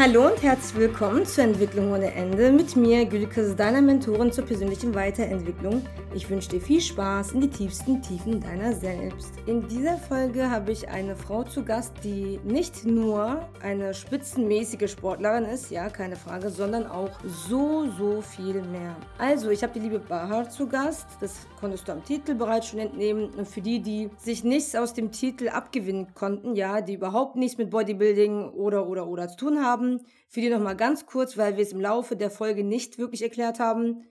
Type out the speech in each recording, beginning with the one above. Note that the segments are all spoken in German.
Hallo und herzlich willkommen zur Entwicklung ohne Ende mit mir, Gülkes, deiner Mentorin zur persönlichen Weiterentwicklung. Ich wünsche dir viel Spaß in die tiefsten Tiefen deiner selbst. In dieser Folge habe ich eine Frau zu Gast, die nicht nur eine spitzenmäßige Sportlerin ist, ja, keine Frage, sondern auch so, so viel mehr. Also, ich habe die liebe Bahar zu Gast, das konntest du am Titel bereits schon entnehmen. Und für die, die sich nichts aus dem Titel abgewinnen konnten, ja, die überhaupt nichts mit Bodybuilding oder, oder, oder zu tun haben. Für die nochmal ganz kurz, weil wir es im Laufe der Folge nicht wirklich erklärt haben.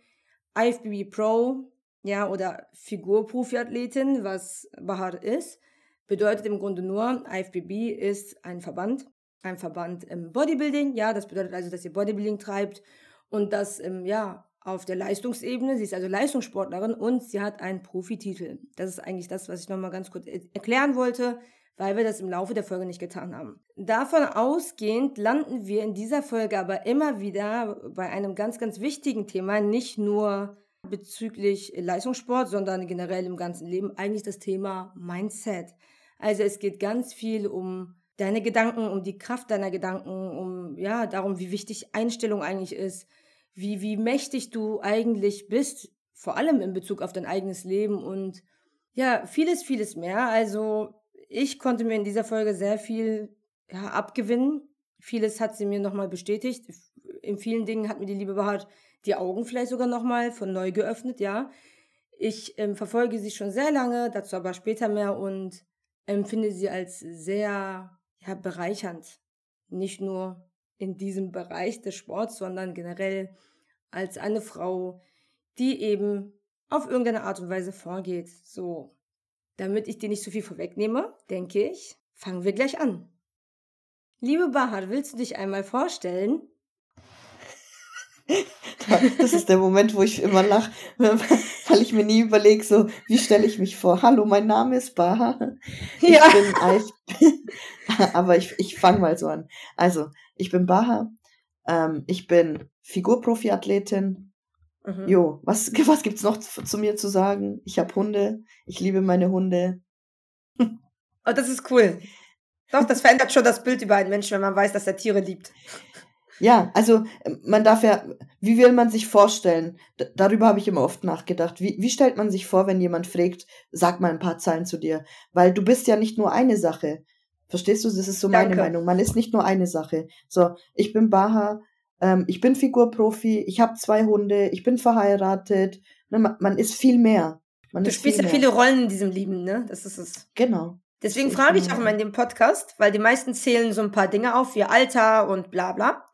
IFBB Pro, ja, oder Figurprofiathletin, was Bahar ist, bedeutet im Grunde nur, IFBB ist ein Verband, ein Verband im Bodybuilding, ja, das bedeutet also, dass ihr Bodybuilding treibt und das, ja, auf der Leistungsebene. Sie ist also Leistungssportlerin und sie hat einen Profititel. Das ist eigentlich das, was ich nochmal ganz kurz erklären wollte weil wir das im Laufe der Folge nicht getan haben. Davon ausgehend landen wir in dieser Folge aber immer wieder bei einem ganz, ganz wichtigen Thema, nicht nur bezüglich Leistungssport, sondern generell im ganzen Leben, eigentlich das Thema Mindset. Also es geht ganz viel um deine Gedanken, um die Kraft deiner Gedanken, um ja, darum, wie wichtig Einstellung eigentlich ist, wie wie mächtig du eigentlich bist, vor allem in Bezug auf dein eigenes Leben und ja, vieles vieles mehr. Also ich konnte mir in dieser Folge sehr viel ja, abgewinnen. Vieles hat sie mir nochmal bestätigt. In vielen Dingen hat mir die liebe Behaart die Augen vielleicht sogar nochmal von neu geöffnet, ja. Ich ähm, verfolge sie schon sehr lange, dazu aber später mehr und empfinde sie als sehr ja, bereichernd. Nicht nur in diesem Bereich des Sports, sondern generell als eine Frau, die eben auf irgendeine Art und Weise vorgeht. So, damit ich dir nicht so viel vorwegnehme, denke ich, fangen wir gleich an. Liebe Bahar, willst du dich einmal vorstellen? Das ist der Moment, wo ich immer lache, weil ich mir nie überlege, so, wie stelle ich mich vor? Hallo, mein Name ist Bahar. Ich ja. bin Eif. Aber ich, ich fange mal so an. Also, ich bin Bahar. Ähm, ich bin Figurprofi-Athletin, Mhm. Jo, was, was gibt's noch zu, zu mir zu sagen? Ich habe Hunde, ich liebe meine Hunde. Oh, das ist cool. Doch, das verändert schon das Bild über einen Menschen, wenn man weiß, dass er Tiere liebt. Ja, also ähm, man darf ja, wie will man sich vorstellen? D darüber habe ich immer oft nachgedacht. Wie, wie stellt man sich vor, wenn jemand fragt, sag mal ein paar Zeilen zu dir? Weil du bist ja nicht nur eine Sache. Verstehst du? Das ist so meine Meinung. Man ist nicht nur eine Sache. So, ich bin Baha, ähm, ich bin Figurprofi, ich habe zwei Hunde, ich bin verheiratet. Ne, man, man, ist viel mehr. Man du spielst ja mehr. viele Rollen in diesem Leben, ne? Das ist es. Genau. Deswegen frage ich auch immer in dem Podcast, weil die meisten zählen so ein paar Dinge auf, wie Alter und bla bla.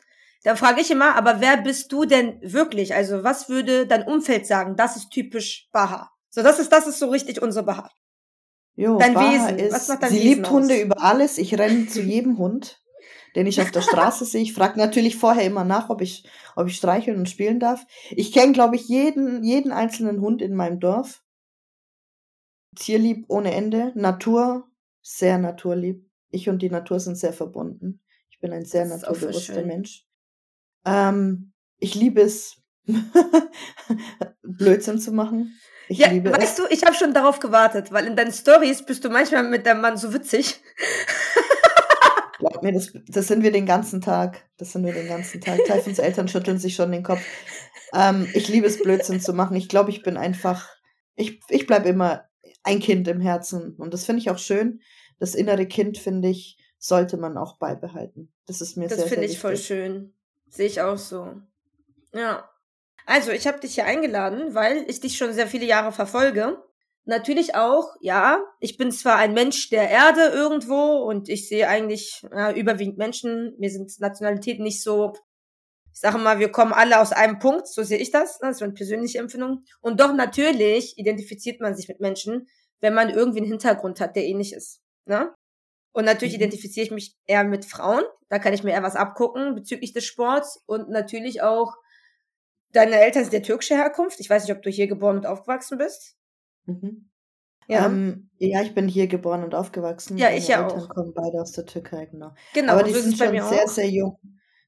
Da frage ich immer, aber wer bist du denn wirklich? Also was würde dein Umfeld sagen? Das ist typisch Baha. So, das ist, das ist so richtig unsere Baha. Jo, dein Baha Wesen. Ist, was macht dein sie Wesen liebt aus? Hunde über alles. Ich renne zu jedem Hund den ich auf der Straße sehe. Ich frage natürlich vorher immer nach, ob ich, ob ich streicheln und spielen darf. Ich kenne, glaube ich, jeden, jeden einzelnen Hund in meinem Dorf. Tierlieb ohne Ende. Natur, sehr naturlieb. Ich und die Natur sind sehr verbunden. Ich bin ein sehr naturbewusster Mensch. Ähm, ich liebe es, Blödsinn zu machen. Ich ja, weißt es. du, ich habe schon darauf gewartet, weil in deinen Stories bist du manchmal mit deinem Mann so witzig. Glaub mir, das, das sind wir den ganzen Tag. Das sind wir den ganzen Tag. Taifens Eltern schütteln sich schon den Kopf. Ähm, ich liebe es, Blödsinn zu machen. Ich glaube, ich bin einfach, ich, ich bleibe immer ein Kind im Herzen. Und das finde ich auch schön. Das innere Kind, finde ich, sollte man auch beibehalten. Das ist mir das sehr, sehr finde ich voll schön. Sehe ich auch so. Ja. Also, ich habe dich hier eingeladen, weil ich dich schon sehr viele Jahre verfolge Natürlich auch, ja. Ich bin zwar ein Mensch der Erde irgendwo und ich sehe eigentlich ja, überwiegend Menschen. Mir sind Nationalitäten nicht so. Ich sage mal, wir kommen alle aus einem Punkt, so sehe ich das. Ne? Das ist meine persönliche Empfindung. Und doch natürlich identifiziert man sich mit Menschen, wenn man irgendwie einen Hintergrund hat, der ähnlich ist. Ne? Und natürlich mhm. identifiziere ich mich eher mit Frauen. Da kann ich mir eher was abgucken bezüglich des Sports. Und natürlich auch, deine Eltern sind der türkische Herkunft. Ich weiß nicht, ob du hier geboren und aufgewachsen bist. Mhm. Ja. Ähm, ja, ich bin hier geboren und aufgewachsen. Ja, ich ja Eltern auch. kommen beide aus der Türkei, genau. Genau, Aber die so sind schon sehr, auch. sehr jung.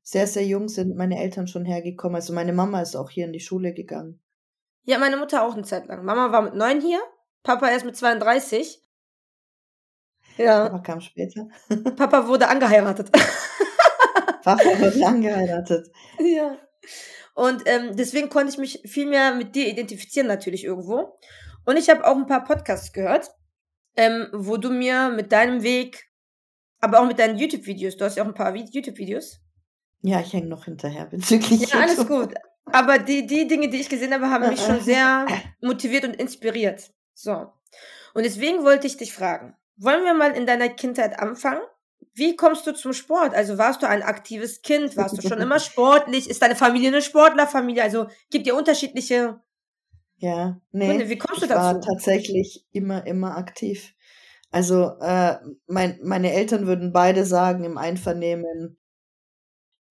Sehr, sehr jung sind meine Eltern schon hergekommen. Also meine Mama ist auch hier in die Schule gegangen. Ja, meine Mutter auch eine Zeit lang. Mama war mit neun hier, Papa erst mit 32. Ja. Papa kam später. Papa wurde angeheiratet. Papa wird lang geheiratet. Ja. Und ähm, deswegen konnte ich mich viel mehr mit dir identifizieren, natürlich irgendwo. Und ich habe auch ein paar Podcasts gehört, ähm, wo du mir mit deinem Weg, aber auch mit deinen YouTube-Videos, du hast ja auch ein paar YouTube-Videos. Ja, ich hänge noch hinterher bezüglich. Ja, alles gut. Aber die, die Dinge, die ich gesehen habe, haben mich schon sehr motiviert und inspiriert. So. Und deswegen wollte ich dich fragen, wollen wir mal in deiner Kindheit anfangen? Wie kommst du zum Sport? Also warst du ein aktives Kind? Warst du schon immer sportlich? Ist deine Familie eine Sportlerfamilie? Also gibt ihr unterschiedliche ja, nee. Gründe. Wie kommst du dazu? Ich war tatsächlich immer, immer aktiv. Also äh, mein, meine Eltern würden beide sagen im Einvernehmen,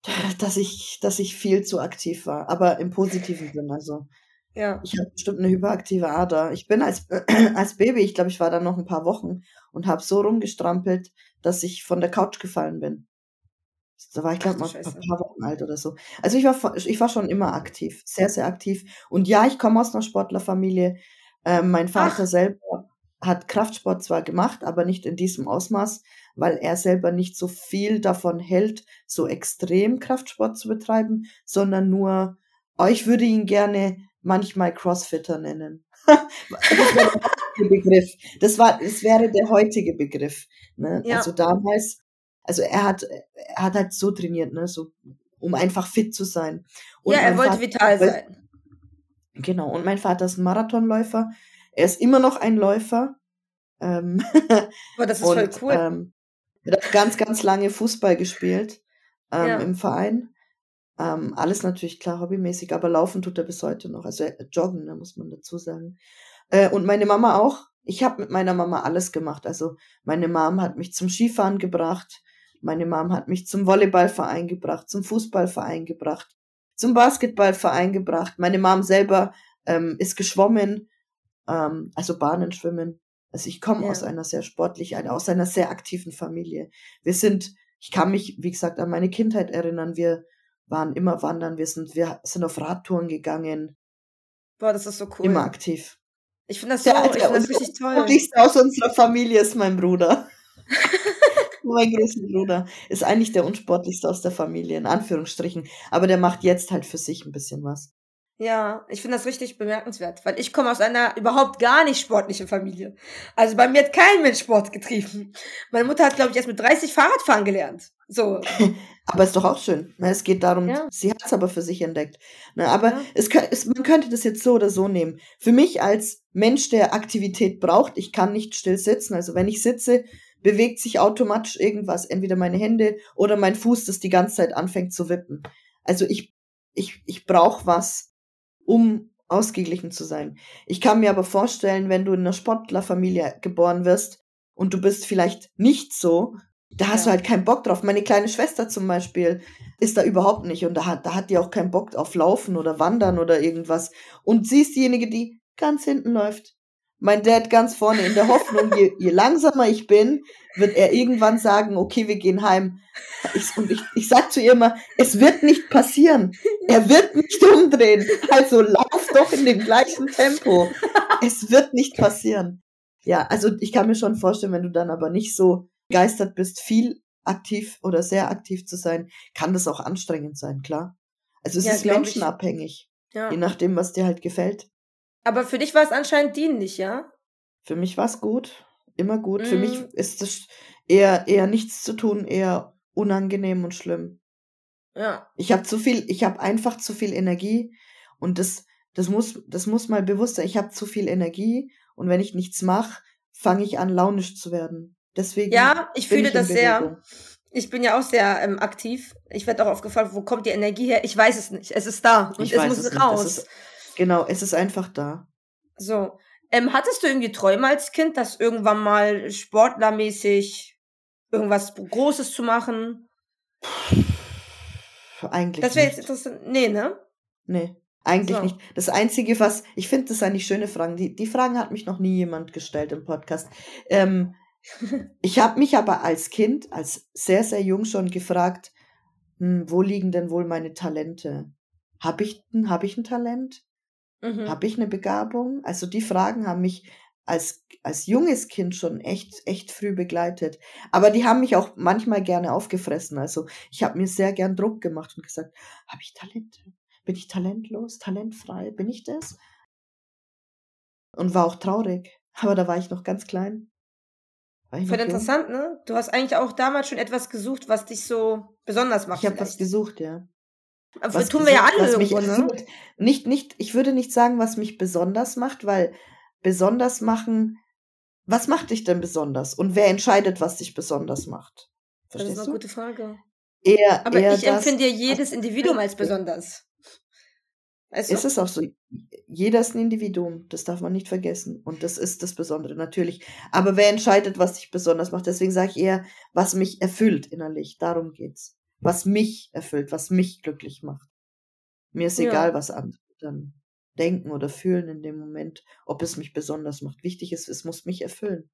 dass ich, dass ich viel zu aktiv war, aber im positiven Sinn. Also ja. ich habe bestimmt eine hyperaktive Ader. Ich bin als, äh, als Baby, ich glaube, ich war da noch ein paar Wochen und habe so rumgestrampelt, dass ich von der Couch gefallen bin. Da war ich, glaube mal ein paar Wochen alt oder so. Also ich war, ich war schon immer aktiv, sehr, sehr aktiv. Und ja, ich komme aus einer Sportlerfamilie. Ähm, mein Vater Ach. selber hat Kraftsport zwar gemacht, aber nicht in diesem Ausmaß, weil er selber nicht so viel davon hält, so extrem Kraftsport zu betreiben, sondern nur, oh, ich würde ihn gerne manchmal Crossfitter nennen. das wäre der Begriff. Das war, das wäre der heutige Begriff. Ne? Ja. Also damals, also er hat, er hat halt so trainiert, ne, so, um einfach fit zu sein. Und ja, er wollte Vater, vital sein. Genau. Und mein Vater ist ein Marathonläufer. Er ist immer noch ein Läufer. Ähm, oh, das ist und, voll cool. Ähm, er hat ganz, ganz lange Fußball gespielt ähm, ja. im Verein. Ähm, alles natürlich klar hobbymäßig, aber laufen tut er bis heute noch. Also äh, joggen, da ne, muss man dazu sagen. Äh, und meine Mama auch. Ich habe mit meiner Mama alles gemacht. Also meine Mom hat mich zum Skifahren gebracht. Meine Mom hat mich zum Volleyballverein gebracht, zum Fußballverein gebracht, zum Basketballverein gebracht. Meine Mom selber ähm, ist geschwommen, ähm, also Bahnen schwimmen. Also ich komme ja. aus einer sehr sportlichen, aus einer sehr aktiven Familie. Wir sind, ich kann mich, wie gesagt, an meine Kindheit erinnern. Wir waren immer wandern, wir sind, wir sind auf Radtouren gegangen. Boah, das ist so cool. Immer aktiv. Ich finde das so, der, ich find das richtig toll. Der aus unserer Familie ist mein Bruder. mein größter Bruder ist eigentlich der unsportlichste aus der Familie, in Anführungsstrichen. Aber der macht jetzt halt für sich ein bisschen was. Ja, ich finde das richtig bemerkenswert, weil ich komme aus einer überhaupt gar nicht sportlichen Familie. Also bei mir hat kein Mensch Sport getrieben. Meine Mutter hat, glaube ich, erst mit 30 Fahrradfahren gelernt. So. aber ist doch auch schön. Ne? Es geht darum, ja. sie hat es aber für sich entdeckt. Ne? Aber ja. es, es, man könnte das jetzt so oder so nehmen. Für mich als Mensch, der Aktivität braucht, ich kann nicht still sitzen. Also wenn ich sitze, bewegt sich automatisch irgendwas, entweder meine Hände oder mein Fuß, das die ganze Zeit anfängt zu wippen. Also ich, ich, ich brauche was, um ausgeglichen zu sein. Ich kann mir aber vorstellen, wenn du in einer Sportlerfamilie geboren wirst und du bist vielleicht nicht so, da hast ja. du halt keinen Bock drauf. Meine kleine Schwester zum Beispiel ist da überhaupt nicht und da hat, da hat die auch keinen Bock auf Laufen oder Wandern oder irgendwas. Und sie ist diejenige, die ganz hinten läuft. Mein Dad ganz vorne in der Hoffnung, je, je langsamer ich bin, wird er irgendwann sagen, okay, wir gehen heim. Ich, und ich, ich sag zu ihr immer, es wird nicht passieren. Er wird nicht umdrehen. Also lauf doch in dem gleichen Tempo. Es wird nicht passieren. Ja, also ich kann mir schon vorstellen, wenn du dann aber nicht so begeistert bist, viel aktiv oder sehr aktiv zu sein, kann das auch anstrengend sein, klar. Also es ja, ist menschenabhängig. Ja. Je nachdem, was dir halt gefällt. Aber für dich war es anscheinend dienlich, ja? Für mich war es gut immer gut. Mm. Für mich mhm. ist das eher, eher nichts zu tun, eher unangenehm und schlimm. Ja. Ich habe zu viel, ich habe einfach zu viel Energie und das, das muss, das muss mal bewusst sein. Ich habe zu viel Energie und wenn ich nichts mache, fange ich an, launisch zu werden. Deswegen. Ja, ich fühle ich das sehr. Ich bin ja auch sehr ähm, aktiv. Ich werde auch aufgefallen, wo kommt die Energie her? Ich weiß es nicht. Es ist da und ich es muss es raus. Ist, genau, es ist einfach da. So. Ähm, hattest du irgendwie Träume als Kind, das irgendwann mal sportlermäßig irgendwas Großes zu machen? Eigentlich. Das wäre jetzt interessant. Nee, ne? Nee. Eigentlich so. nicht. Das Einzige, was, ich finde, das sind eigentlich schöne Fragen. Die, die Fragen hat mich noch nie jemand gestellt im Podcast. Ähm, ich habe mich aber als Kind, als sehr, sehr jung schon gefragt, hm, wo liegen denn wohl meine Talente? Habe ich, hab ich ein Talent? Mhm. Habe ich eine Begabung? Also die Fragen haben mich als, als junges Kind schon echt, echt früh begleitet. Aber die haben mich auch manchmal gerne aufgefressen. Also ich habe mir sehr gern Druck gemacht und gesagt, habe ich Talente? Bin ich talentlos, talentfrei? Bin ich das? Und war auch traurig. Aber da war ich noch ganz klein. Voll interessant, ne? Du hast eigentlich auch damals schon etwas gesucht, was dich so besonders macht. Ich habe was gesucht, ja. Aber was tun wir ja alle irgendwo, ne? Nicht, nicht, ich würde nicht sagen, was mich besonders macht, weil besonders machen, was macht dich denn besonders? Und wer entscheidet, was dich besonders macht? Verstehst das ist eine gute Frage. Eher, Aber eher ich empfinde ja jedes Individuum als besonders. Weißt du? Ist es auch so. Jeder ist ein Individuum, das darf man nicht vergessen. Und das ist das Besondere, natürlich. Aber wer entscheidet, was dich besonders macht? Deswegen sage ich eher, was mich erfüllt innerlich. Darum geht's. Was mich erfüllt, was mich glücklich macht. Mir ist ja. egal, was andere dann denken oder fühlen in dem Moment, ob es mich besonders macht. Wichtig ist, es muss mich erfüllen.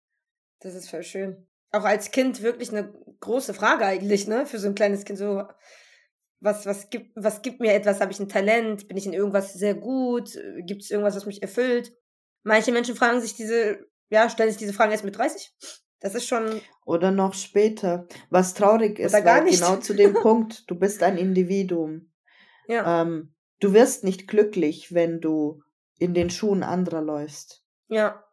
Das ist voll schön. Auch als Kind wirklich eine große Frage eigentlich, ne? Für so ein kleines Kind so, was, was gibt, was gibt mir etwas? Habe ich ein Talent? Bin ich in irgendwas sehr gut? Gibt es irgendwas, was mich erfüllt? Manche Menschen fragen sich diese, ja, stellen sich diese Fragen erst mit 30. Das ist schon. Oder noch später. Was traurig ist, weil genau zu dem Punkt, du bist ein Individuum. Ja. Ähm, du wirst nicht glücklich, wenn du in den Schuhen anderer läufst. Ja.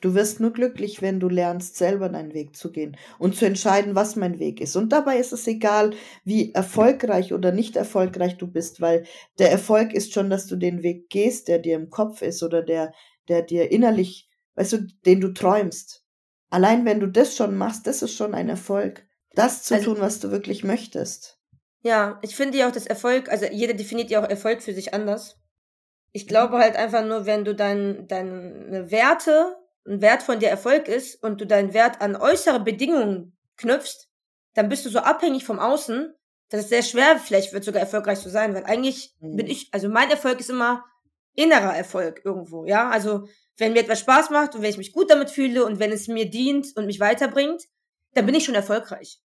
Du wirst nur glücklich, wenn du lernst, selber deinen Weg zu gehen und zu entscheiden, was mein Weg ist. Und dabei ist es egal, wie erfolgreich oder nicht erfolgreich du bist, weil der Erfolg ist schon, dass du den Weg gehst, der dir im Kopf ist oder der, der dir innerlich, weißt du, den du träumst. Allein wenn du das schon machst, das ist schon ein Erfolg. Das zu also, tun, was du wirklich möchtest. Ja, ich finde ja auch das Erfolg, also jeder definiert ja auch Erfolg für sich anders. Ich glaube halt einfach nur, wenn du dein, deine Werte ein Wert von dir Erfolg ist und du deinen Wert an äußere Bedingungen knüpfst, dann bist du so abhängig vom Außen, dass es sehr schwer vielleicht wird, sogar erfolgreich zu sein, weil eigentlich mhm. bin ich, also mein Erfolg ist immer innerer Erfolg irgendwo, ja, also wenn mir etwas Spaß macht und wenn ich mich gut damit fühle und wenn es mir dient und mich weiterbringt, dann bin ich schon erfolgreich.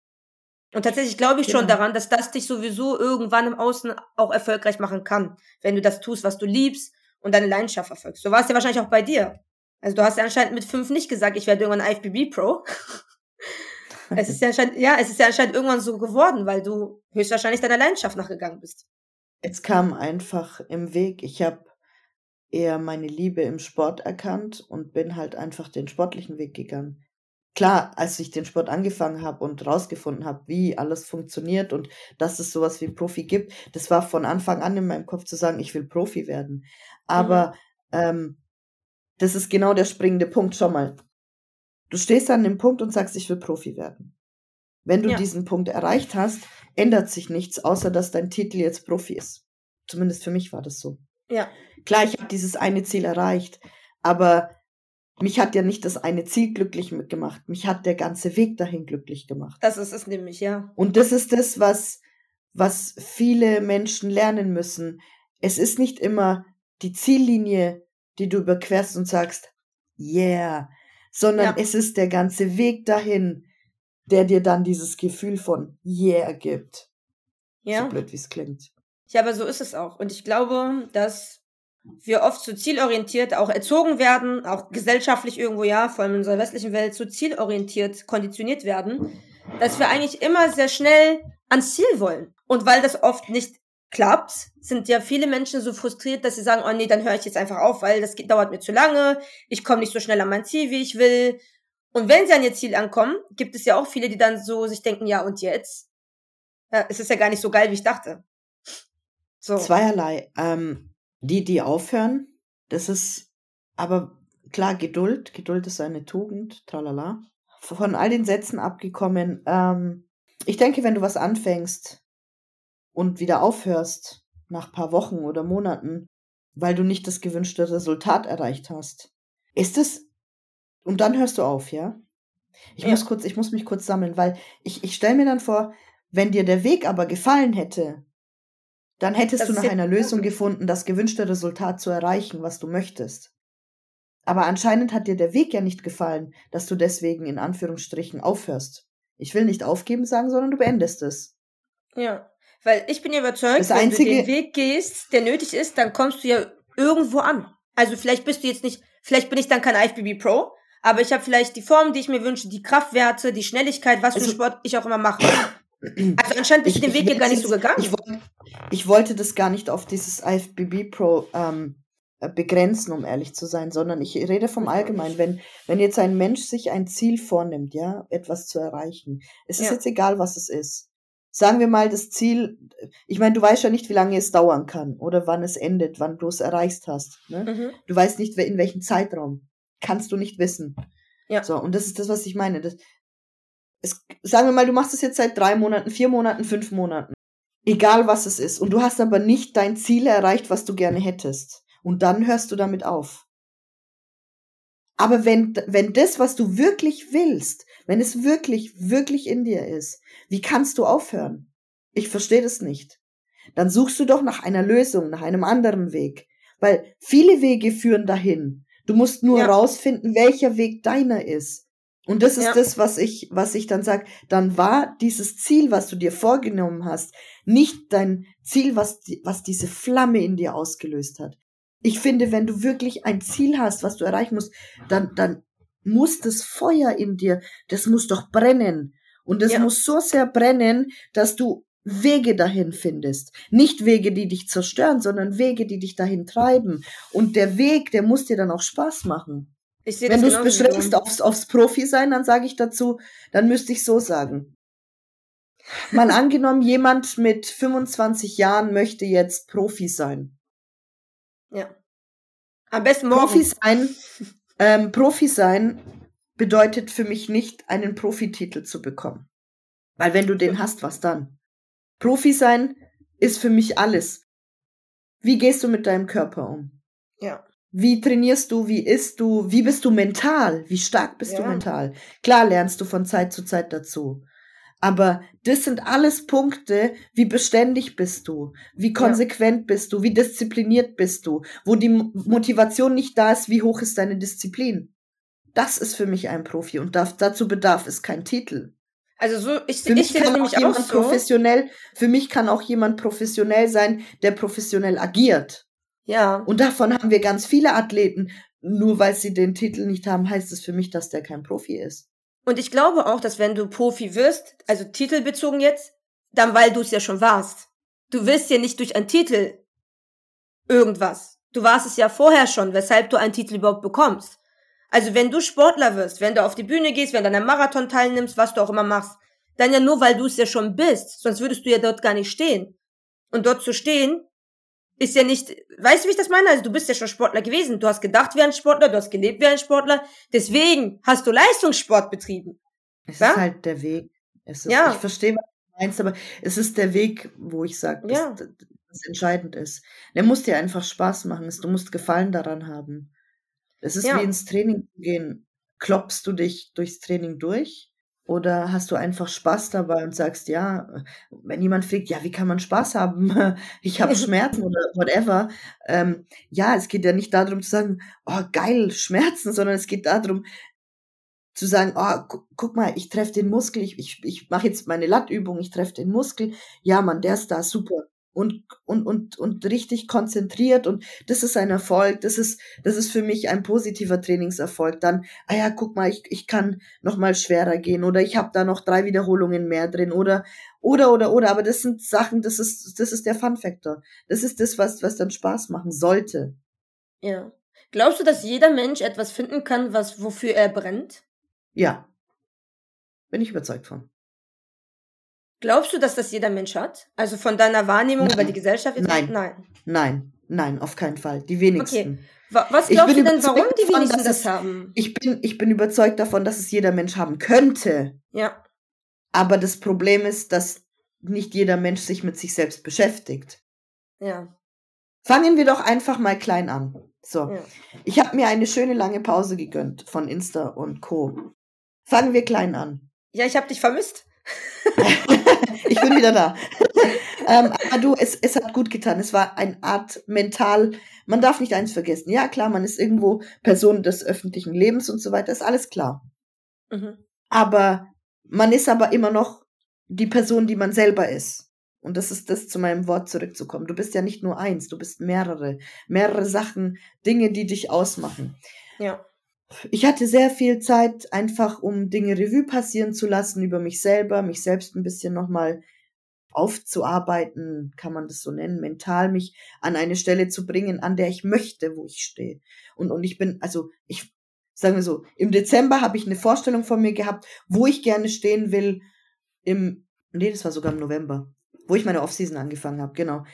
Und tatsächlich glaube ich genau. schon daran, dass das dich sowieso irgendwann im Außen auch erfolgreich machen kann, wenn du das tust, was du liebst und deine Leidenschaft verfolgst. So war es ja wahrscheinlich auch bei dir. Also du hast ja anscheinend mit fünf nicht gesagt, ich werde irgendwann IFBB Pro. es ist ja anscheinend, ja, es ist ja anscheinend irgendwann so geworden, weil du höchstwahrscheinlich deiner Leidenschaft nachgegangen bist. Es kam einfach im Weg. Ich habe eher meine Liebe im Sport erkannt und bin halt einfach den sportlichen Weg gegangen. Klar, als ich den Sport angefangen habe und rausgefunden habe, wie alles funktioniert und dass es sowas wie Profi gibt, das war von Anfang an in meinem Kopf zu sagen, ich will Profi werden. Aber mhm. ähm, das ist genau der springende Punkt. Schau mal. Du stehst an dem Punkt und sagst, ich will Profi werden. Wenn du ja. diesen Punkt erreicht hast, ändert sich nichts, außer dass dein Titel jetzt Profi ist. Zumindest für mich war das so. Ja. Klar, ich habe dieses eine Ziel erreicht, aber mich hat ja nicht das eine Ziel glücklich mitgemacht. Mich hat der ganze Weg dahin glücklich gemacht. Das ist es nämlich, ja. Und das ist das, was, was viele Menschen lernen müssen. Es ist nicht immer die Ziellinie, die du überquerst und sagst, yeah, sondern ja. es ist der ganze Weg dahin, der dir dann dieses Gefühl von yeah gibt. Ja. So blöd, wie es klingt. Ja, aber so ist es auch. Und ich glaube, dass wir oft so zielorientiert auch erzogen werden, auch gesellschaftlich irgendwo, ja, vor allem in unserer westlichen Welt, so zielorientiert konditioniert werden, dass wir eigentlich immer sehr schnell ans Ziel wollen. Und weil das oft nicht klappt, sind ja viele Menschen so frustriert, dass sie sagen, oh nee, dann höre ich jetzt einfach auf, weil das dauert mir zu lange, ich komme nicht so schnell an mein Ziel, wie ich will. Und wenn sie an ihr Ziel ankommen, gibt es ja auch viele, die dann so sich denken, ja und jetzt? Ja, es ist ja gar nicht so geil, wie ich dachte. So. Zweierlei. Ähm, die, die aufhören, das ist aber klar Geduld. Geduld ist eine Tugend, tralala. Von all den Sätzen abgekommen. Ähm, ich denke, wenn du was anfängst, und wieder aufhörst nach paar Wochen oder Monaten, weil du nicht das gewünschte Resultat erreicht hast. Ist es und dann hörst du auf, ja? Ich ja. muss kurz, ich muss mich kurz sammeln, weil ich, ich stelle mir dann vor, wenn dir der Weg aber gefallen hätte, dann hättest das du nach einer Lösung gefunden, das gewünschte Resultat zu erreichen, was du möchtest. Aber anscheinend hat dir der Weg ja nicht gefallen, dass du deswegen in Anführungsstrichen aufhörst. Ich will nicht aufgeben sagen, sondern du beendest es. Ja. Weil ich bin ja überzeugt, das wenn einzige... du den Weg gehst, der nötig ist, dann kommst du ja irgendwo an. Also vielleicht bist du jetzt nicht, vielleicht bin ich dann kein IFBB Pro, aber ich habe vielleicht die Form, die ich mir wünsche, die Kraftwerte, die Schnelligkeit, was für also, Sport ich auch immer mache. Also anscheinend bist du den Weg hier gar nicht so gegangen. Ich, ich, wollte das gar nicht auf dieses IFBB Pro ähm, äh, begrenzen, um ehrlich zu sein, sondern ich rede vom Allgemeinen. Wenn, wenn jetzt ein Mensch sich ein Ziel vornimmt, ja, etwas zu erreichen, es ist ja. jetzt egal, was es ist. Sagen wir mal das Ziel, ich meine, du weißt ja nicht, wie lange es dauern kann oder wann es endet, wann du es erreicht hast. Ne? Mhm. Du weißt nicht, in welchem Zeitraum. Kannst du nicht wissen. Ja. So, und das ist das, was ich meine. Das, es, sagen wir mal, du machst es jetzt seit drei Monaten, vier Monaten, fünf Monaten. Egal was es ist. Und du hast aber nicht dein Ziel erreicht, was du gerne hättest. Und dann hörst du damit auf. Aber wenn, wenn das, was du wirklich willst, wenn es wirklich, wirklich in dir ist, wie kannst du aufhören? Ich verstehe das nicht. Dann suchst du doch nach einer Lösung, nach einem anderen Weg. Weil viele Wege führen dahin. Du musst nur ja. rausfinden, welcher Weg deiner ist. Und das ist ja. das, was ich, was ich dann sag. Dann war dieses Ziel, was du dir vorgenommen hast, nicht dein Ziel, was, was diese Flamme in dir ausgelöst hat. Ich finde, wenn du wirklich ein Ziel hast, was du erreichen musst, dann, dann muss das Feuer in dir, das muss doch brennen. Und es ja. muss so sehr brennen, dass du Wege dahin findest. Nicht Wege, die dich zerstören, sondern Wege, die dich dahin treiben. Und der Weg, der muss dir dann auch Spaß machen. Wenn du es beschränkst aufs, aufs Profi sein, dann sage ich dazu, dann müsste ich so sagen. Mal angenommen, jemand mit 25 Jahren möchte jetzt Profi sein. Ja. Am besten morgen. Profi sein, ähm, Profi sein bedeutet für mich nicht, einen Profititel zu bekommen. Weil wenn du den hast, was dann? Profi sein ist für mich alles. Wie gehst du mit deinem Körper um? Ja. Wie trainierst du? Wie isst du? Wie bist du mental? Wie stark bist ja. du mental? Klar lernst du von Zeit zu Zeit dazu. Aber das sind alles Punkte, wie beständig bist du, wie konsequent ja. bist du, wie diszipliniert bist du, wo die Motivation nicht da ist, wie hoch ist deine Disziplin. Das ist für mich ein Profi und darf, dazu bedarf es kein Titel. Also so, ich, für mich kann auch jemand so. professionell, für mich kann auch jemand professionell sein, der professionell agiert. Ja. Und davon haben wir ganz viele Athleten. Nur weil sie den Titel nicht haben, heißt es für mich, dass der kein Profi ist. Und ich glaube auch, dass wenn du Profi wirst, also titelbezogen jetzt, dann weil du es ja schon warst. Du wirst ja nicht durch einen Titel irgendwas. Du warst es ja vorher schon, weshalb du einen Titel überhaupt bekommst. Also wenn du Sportler wirst, wenn du auf die Bühne gehst, wenn du an einem Marathon teilnimmst, was du auch immer machst, dann ja nur, weil du es ja schon bist. Sonst würdest du ja dort gar nicht stehen. Und dort zu stehen, ist ja nicht, weißt du, wie ich das meine? Also du bist ja schon Sportler gewesen. Du hast gedacht wie ein Sportler, du hast gelebt wie ein Sportler. Deswegen hast du Leistungssport betrieben. Es ja? ist halt der Weg. Ist, ja. Ich verstehe, was du meinst, aber es ist der Weg, wo ich sage, ja. dass, das entscheidend ist. Der muss dir einfach Spaß machen. Du musst Gefallen daran haben. Es ist ja. wie ins Training gehen. Klopfst du dich durchs Training durch? Oder hast du einfach Spaß dabei und sagst, ja, wenn jemand fragt, ja, wie kann man Spaß haben? Ich habe Schmerzen oder whatever. Ähm, ja, es geht ja nicht darum zu sagen, oh, geil, Schmerzen, sondern es geht darum zu sagen, oh, gu guck mal, ich treffe den Muskel, ich, ich, ich mache jetzt meine Lattübung, ich treffe den Muskel. Ja, Mann, der ist da, super und, und, und, und richtig konzentriert und das ist ein Erfolg, das ist, das ist für mich ein positiver Trainingserfolg. Dann, ah ja, guck mal, ich, ich kann noch mal schwerer gehen oder ich habe da noch drei Wiederholungen mehr drin oder, oder, oder, oder, aber das sind Sachen, das ist, das ist der Fun-Factor. Das ist das, was, was dann Spaß machen sollte. Ja. Glaubst du, dass jeder Mensch etwas finden kann, was, wofür er brennt? Ja. Bin ich überzeugt von. Glaubst du, dass das jeder Mensch hat? Also von deiner Wahrnehmung Nein. über die Gesellschaft? Nein. Nein. Nein. Nein, auf keinen Fall. Die wenigsten. Okay. Was glaubst du denn, warum die wenigsten davon, das haben? Ich bin, ich bin überzeugt davon, dass es jeder Mensch haben könnte. Ja. Aber das Problem ist, dass nicht jeder Mensch sich mit sich selbst beschäftigt. Ja. Fangen wir doch einfach mal klein an. So. Ja. Ich habe mir eine schöne lange Pause gegönnt von Insta und Co. Fangen wir klein an. Ja, ich habe dich vermisst. ich bin wieder da. ähm, aber du, es, es hat gut getan. Es war eine Art mental, man darf nicht eins vergessen. Ja, klar, man ist irgendwo Person des öffentlichen Lebens und so weiter, ist alles klar. Mhm. Aber man ist aber immer noch die Person, die man selber ist. Und das ist das, zu meinem Wort zurückzukommen. Du bist ja nicht nur eins, du bist mehrere. Mehrere Sachen, Dinge, die dich ausmachen. Ja. Ich hatte sehr viel Zeit, einfach um Dinge Revue passieren zu lassen über mich selber, mich selbst ein bisschen nochmal aufzuarbeiten, kann man das so nennen, mental mich an eine Stelle zu bringen, an der ich möchte, wo ich stehe. Und, und ich bin, also ich sagen wir so, im Dezember habe ich eine Vorstellung von mir gehabt, wo ich gerne stehen will. Im, nee, das war sogar im November, wo ich meine Offseason angefangen habe, genau.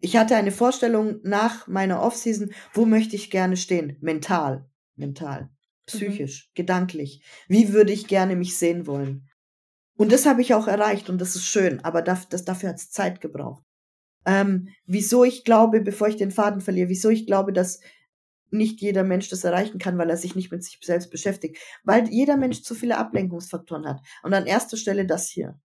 Ich hatte eine Vorstellung nach meiner Offseason, wo möchte ich gerne stehen? Mental, mental. Psychisch, mhm. gedanklich. Wie würde ich gerne mich sehen wollen? Und das habe ich auch erreicht und das ist schön, aber das, das, dafür hat es Zeit gebraucht. Ähm, wieso ich glaube, bevor ich den Faden verliere, wieso ich glaube, dass nicht jeder Mensch das erreichen kann, weil er sich nicht mit sich selbst beschäftigt. Weil jeder Mensch zu viele Ablenkungsfaktoren hat. Und an erster Stelle das hier.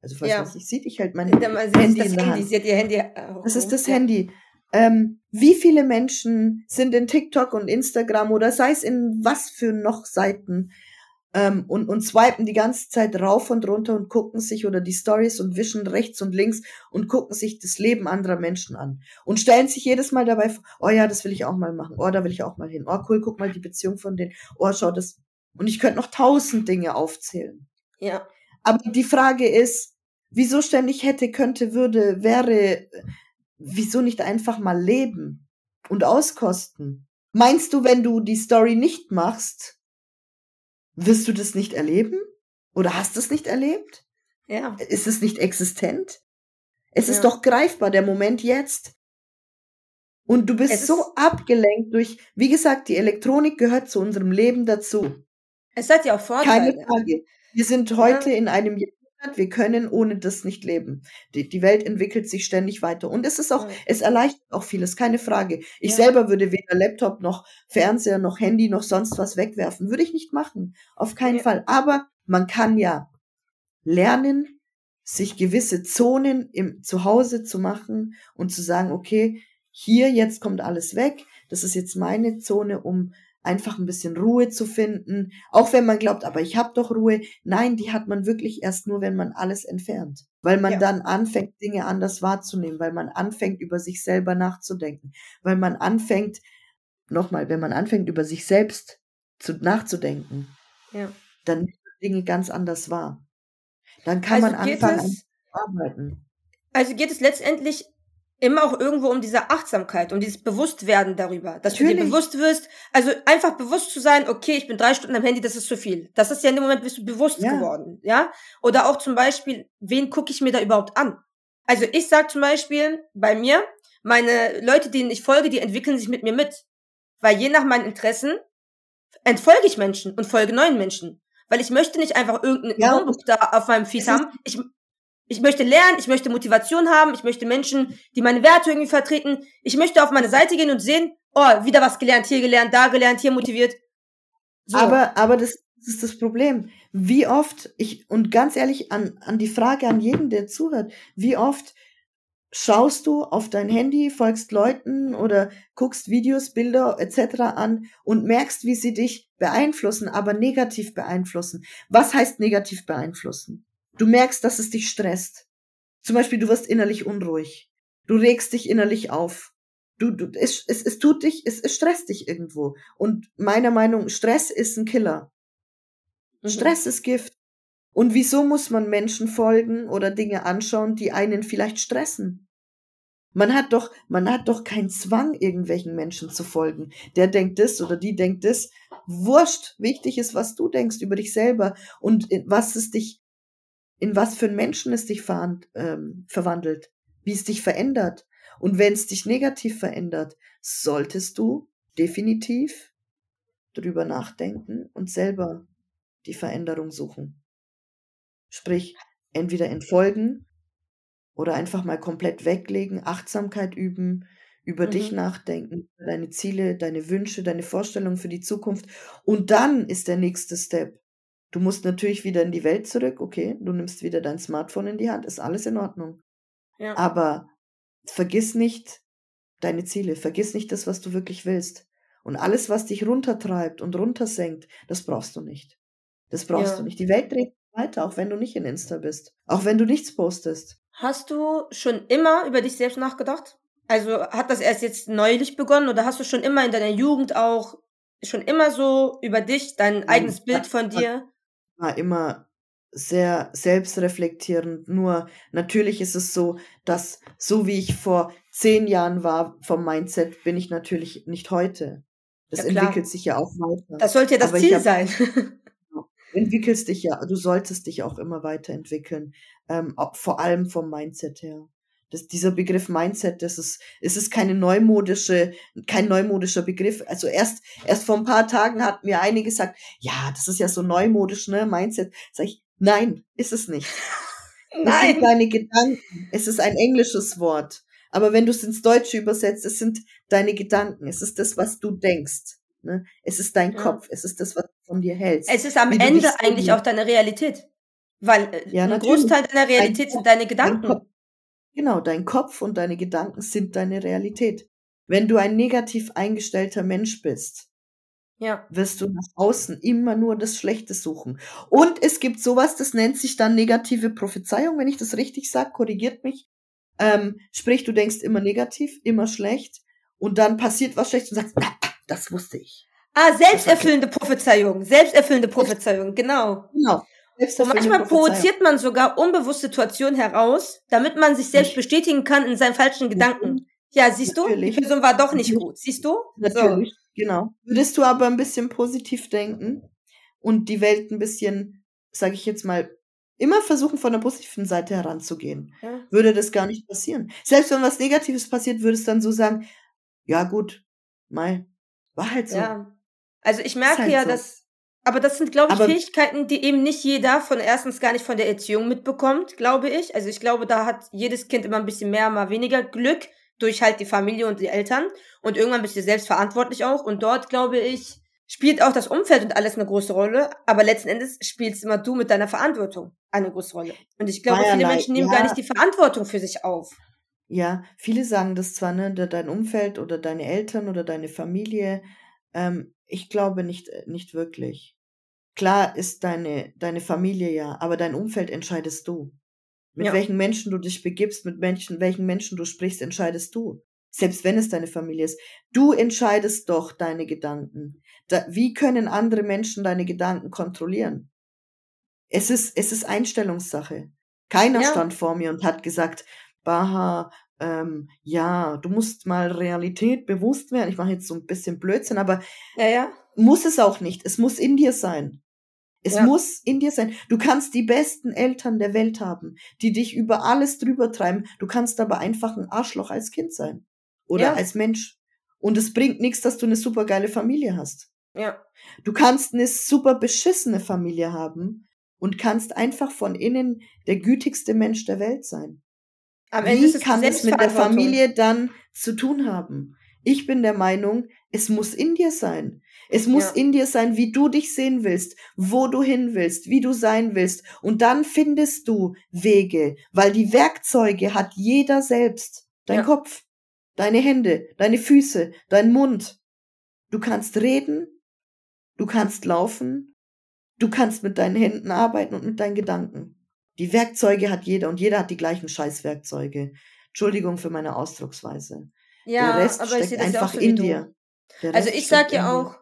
Also falls ja. man es nicht sieht, ich halt mein Handy in der Hand. Sie hat ihr Handy. Das ist das ja. Handy. Ähm, wie viele Menschen sind in TikTok und Instagram oder sei es in was für noch Seiten ähm, und, und swipen die ganze Zeit rauf und runter und gucken sich oder die Stories und wischen rechts und links und gucken sich das Leben anderer Menschen an und stellen sich jedes Mal dabei vor, oh ja, das will ich auch mal machen, oh, da will ich auch mal hin, oh cool, guck mal die Beziehung von denen, oh, schau das. Und ich könnte noch tausend Dinge aufzählen. Ja. Aber die Frage ist, wieso ständig hätte, könnte, würde, wäre, wieso nicht einfach mal leben und auskosten? Meinst du, wenn du die Story nicht machst, wirst du das nicht erleben? Oder hast du es nicht erlebt? Ja. Ist es nicht existent? Es ja. ist doch greifbar, der Moment jetzt. Und du bist es so abgelenkt durch, wie gesagt, die Elektronik gehört zu unserem Leben dazu. Es hat ja auch Vorteile. Keine Frage. Wir sind heute ja. in einem wir können ohne das nicht leben. Die, die Welt entwickelt sich ständig weiter. Und es ist auch, ja. es erleichtert auch vieles, keine Frage. Ich ja. selber würde weder Laptop noch Fernseher noch Handy noch sonst was wegwerfen. Würde ich nicht machen. Auf keinen ja. Fall. Aber man kann ja lernen, sich gewisse Zonen im Zuhause zu machen und zu sagen, okay, hier jetzt kommt alles weg. Das ist jetzt meine Zone, um einfach ein bisschen Ruhe zu finden, auch wenn man glaubt, aber ich habe doch Ruhe. Nein, die hat man wirklich erst nur, wenn man alles entfernt, weil man ja. dann anfängt, Dinge anders wahrzunehmen, weil man anfängt, über sich selber nachzudenken, weil man anfängt, nochmal, wenn man anfängt, über sich selbst zu, nachzudenken, ja. dann nimmt man Dinge ganz anders wahr. Dann kann also man anfangen, es, zu arbeiten. Also geht es letztendlich immer auch irgendwo um diese Achtsamkeit, um dieses Bewusstwerden darüber, dass Natürlich. du dir bewusst wirst, also einfach bewusst zu sein, okay, ich bin drei Stunden am Handy, das ist zu viel. Das ist ja in dem Moment bist du bewusst ja. geworden, ja? Oder auch zum Beispiel, wen gucke ich mir da überhaupt an? Also ich sag zum Beispiel bei mir, meine Leute, denen ich folge, die entwickeln sich mit mir mit. Weil je nach meinen Interessen entfolge ich Menschen und folge neuen Menschen. Weil ich möchte nicht einfach irgendein ja. Buch da auf meinem Feed haben. Ich, ich möchte lernen, ich möchte Motivation haben, ich möchte Menschen, die meine Werte irgendwie vertreten. Ich möchte auf meine Seite gehen und sehen, oh, wieder was gelernt, hier gelernt, da gelernt, hier motiviert. So. Aber, aber das, das ist das Problem. Wie oft, ich, und ganz ehrlich, an, an die Frage an jeden, der zuhört, wie oft schaust du auf dein Handy, folgst Leuten oder guckst Videos, Bilder etc. an und merkst, wie sie dich beeinflussen, aber negativ beeinflussen. Was heißt negativ beeinflussen? Du merkst, dass es dich stresst. Zum Beispiel, du wirst innerlich unruhig. Du regst dich innerlich auf. Du, du, es, es, es tut dich, es, es stresst dich irgendwo. Und meiner Meinung, Stress ist ein Killer. Mhm. Stress ist Gift. Und wieso muss man Menschen folgen oder Dinge anschauen, die einen vielleicht stressen? Man hat doch, man hat doch keinen Zwang, irgendwelchen Menschen zu folgen. Der denkt das oder die denkt das. Wurscht. Wichtig ist, was du denkst über dich selber und was es dich in was für einen Menschen es dich ähm, verwandelt, wie es dich verändert. Und wenn es dich negativ verändert, solltest du definitiv drüber nachdenken und selber die Veränderung suchen. Sprich, entweder entfolgen oder einfach mal komplett weglegen, Achtsamkeit üben, über mhm. dich nachdenken, deine Ziele, deine Wünsche, deine Vorstellungen für die Zukunft. Und dann ist der nächste Step, Du musst natürlich wieder in die Welt zurück, okay, du nimmst wieder dein Smartphone in die Hand, ist alles in Ordnung. Ja. Aber vergiss nicht deine Ziele, vergiss nicht das, was du wirklich willst. Und alles, was dich runtertreibt und runtersenkt, das brauchst du nicht. Das brauchst ja. du nicht. Die Welt dreht weiter, auch wenn du nicht in Insta bist. Auch wenn du nichts postest. Hast du schon immer über dich selbst nachgedacht? Also hat das erst jetzt neulich begonnen oder hast du schon immer in deiner Jugend auch schon immer so über dich, dein eigenes Bild von dir? War immer sehr selbstreflektierend. Nur natürlich ist es so, dass so wie ich vor zehn Jahren war vom Mindset, bin ich natürlich nicht heute. Das ja, entwickelt sich ja auch weiter. Das sollte ja das Aber Ziel hab, sein. entwickelst dich ja, du solltest dich auch immer weiterentwickeln, ähm, vor allem vom Mindset her. Das, dieser Begriff Mindset, das ist, es ist keine neumodische, kein neumodischer Begriff. Also erst, erst vor ein paar Tagen hat mir eine gesagt, ja, das ist ja so neumodisch, ne, Mindset. Sag ich, nein, ist es nicht. Nein. Das sind deine Gedanken. Es ist ein englisches Wort. Aber wenn du es ins Deutsche übersetzt, es sind deine Gedanken. Es ist das, was du denkst. Ne? Es ist dein ja. Kopf. Es ist das, was du von dir hältst. Es ist am Ende eigentlich auch deine Realität. Weil äh, ja, ein natürlich. Großteil deiner Realität dein sind deine Gedanken. Genau, dein Kopf und deine Gedanken sind deine Realität. Wenn du ein negativ eingestellter Mensch bist, ja. wirst du nach außen immer nur das Schlechte suchen. Und es gibt sowas, das nennt sich dann negative Prophezeiung, wenn ich das richtig sage, korrigiert mich. Ähm, sprich, du denkst immer negativ, immer schlecht und dann passiert was Schlechtes und sagst, na, das wusste ich. Ah, selbsterfüllende Prophezeiung, selbsterfüllende Prophezeiung, genau. Genau. Und manchmal provoziert man sogar unbewusst Situationen heraus, damit man sich selbst bestätigen kann in seinen falschen Gedanken. Ja, siehst Natürlich. du, die Person war doch nicht gut. Siehst du? Natürlich, so. genau. Würdest du aber ein bisschen positiv denken und die Welt ein bisschen, sage ich jetzt mal, immer versuchen, von der positiven Seite heranzugehen, ja. würde das gar nicht passieren. Selbst wenn was Negatives passiert, würde es dann so sagen, ja gut, mal, war halt so. Ja. Also ich merke halt ja, so. dass, aber das sind, glaube ich, aber Fähigkeiten, die eben nicht jeder von erstens gar nicht von der Erziehung mitbekommt, glaube ich. Also ich glaube, da hat jedes Kind immer ein bisschen mehr, mal weniger Glück durch halt die Familie und die Eltern und irgendwann bist du selbstverantwortlich auch und dort, glaube ich, spielt auch das Umfeld und alles eine große Rolle, aber letzten Endes spielst immer du mit deiner Verantwortung eine große Rolle. Und ich glaube, viele Menschen nehmen ja. gar nicht die Verantwortung für sich auf. Ja, viele sagen das zwar, ne, dein Umfeld oder deine Eltern oder deine Familie. Ähm, ich glaube nicht, äh, nicht wirklich. Klar ist deine, deine Familie ja, aber dein Umfeld entscheidest du. Mit ja. welchen Menschen du dich begibst, mit Menschen, welchen Menschen du sprichst, entscheidest du. Selbst wenn es deine Familie ist. Du entscheidest doch deine Gedanken. Da, wie können andere Menschen deine Gedanken kontrollieren? Es ist, es ist Einstellungssache. Keiner ja. stand vor mir und hat gesagt, Baha, ähm, ja, du musst mal Realität bewusst werden. Ich mache jetzt so ein bisschen Blödsinn, aber ja, ja. muss es auch nicht. Es muss in dir sein. Es ja. muss in dir sein. Du kannst die besten Eltern der Welt haben, die dich über alles drüber treiben. Du kannst aber einfach ein Arschloch als Kind sein. Oder ja. als Mensch. Und es bringt nichts, dass du eine super geile Familie hast. Ja. Du kannst eine super beschissene Familie haben und kannst einfach von innen der gütigste Mensch der Welt sein. Am Wie Ende kann es mit der Familie dann zu tun haben? Ich bin der Meinung, es muss in dir sein. Es muss ja. in dir sein, wie du dich sehen willst, wo du hin willst, wie du sein willst. Und dann findest du Wege, weil die Werkzeuge hat jeder selbst. Dein ja. Kopf, deine Hände, deine Füße, dein Mund. Du kannst reden, du kannst laufen, du kannst mit deinen Händen arbeiten und mit deinen Gedanken. Die Werkzeuge hat jeder und jeder hat die gleichen Scheißwerkzeuge. Entschuldigung für meine Ausdrucksweise. Ja, Der Rest aber steckt einfach so in dir. Also ich sag ja auch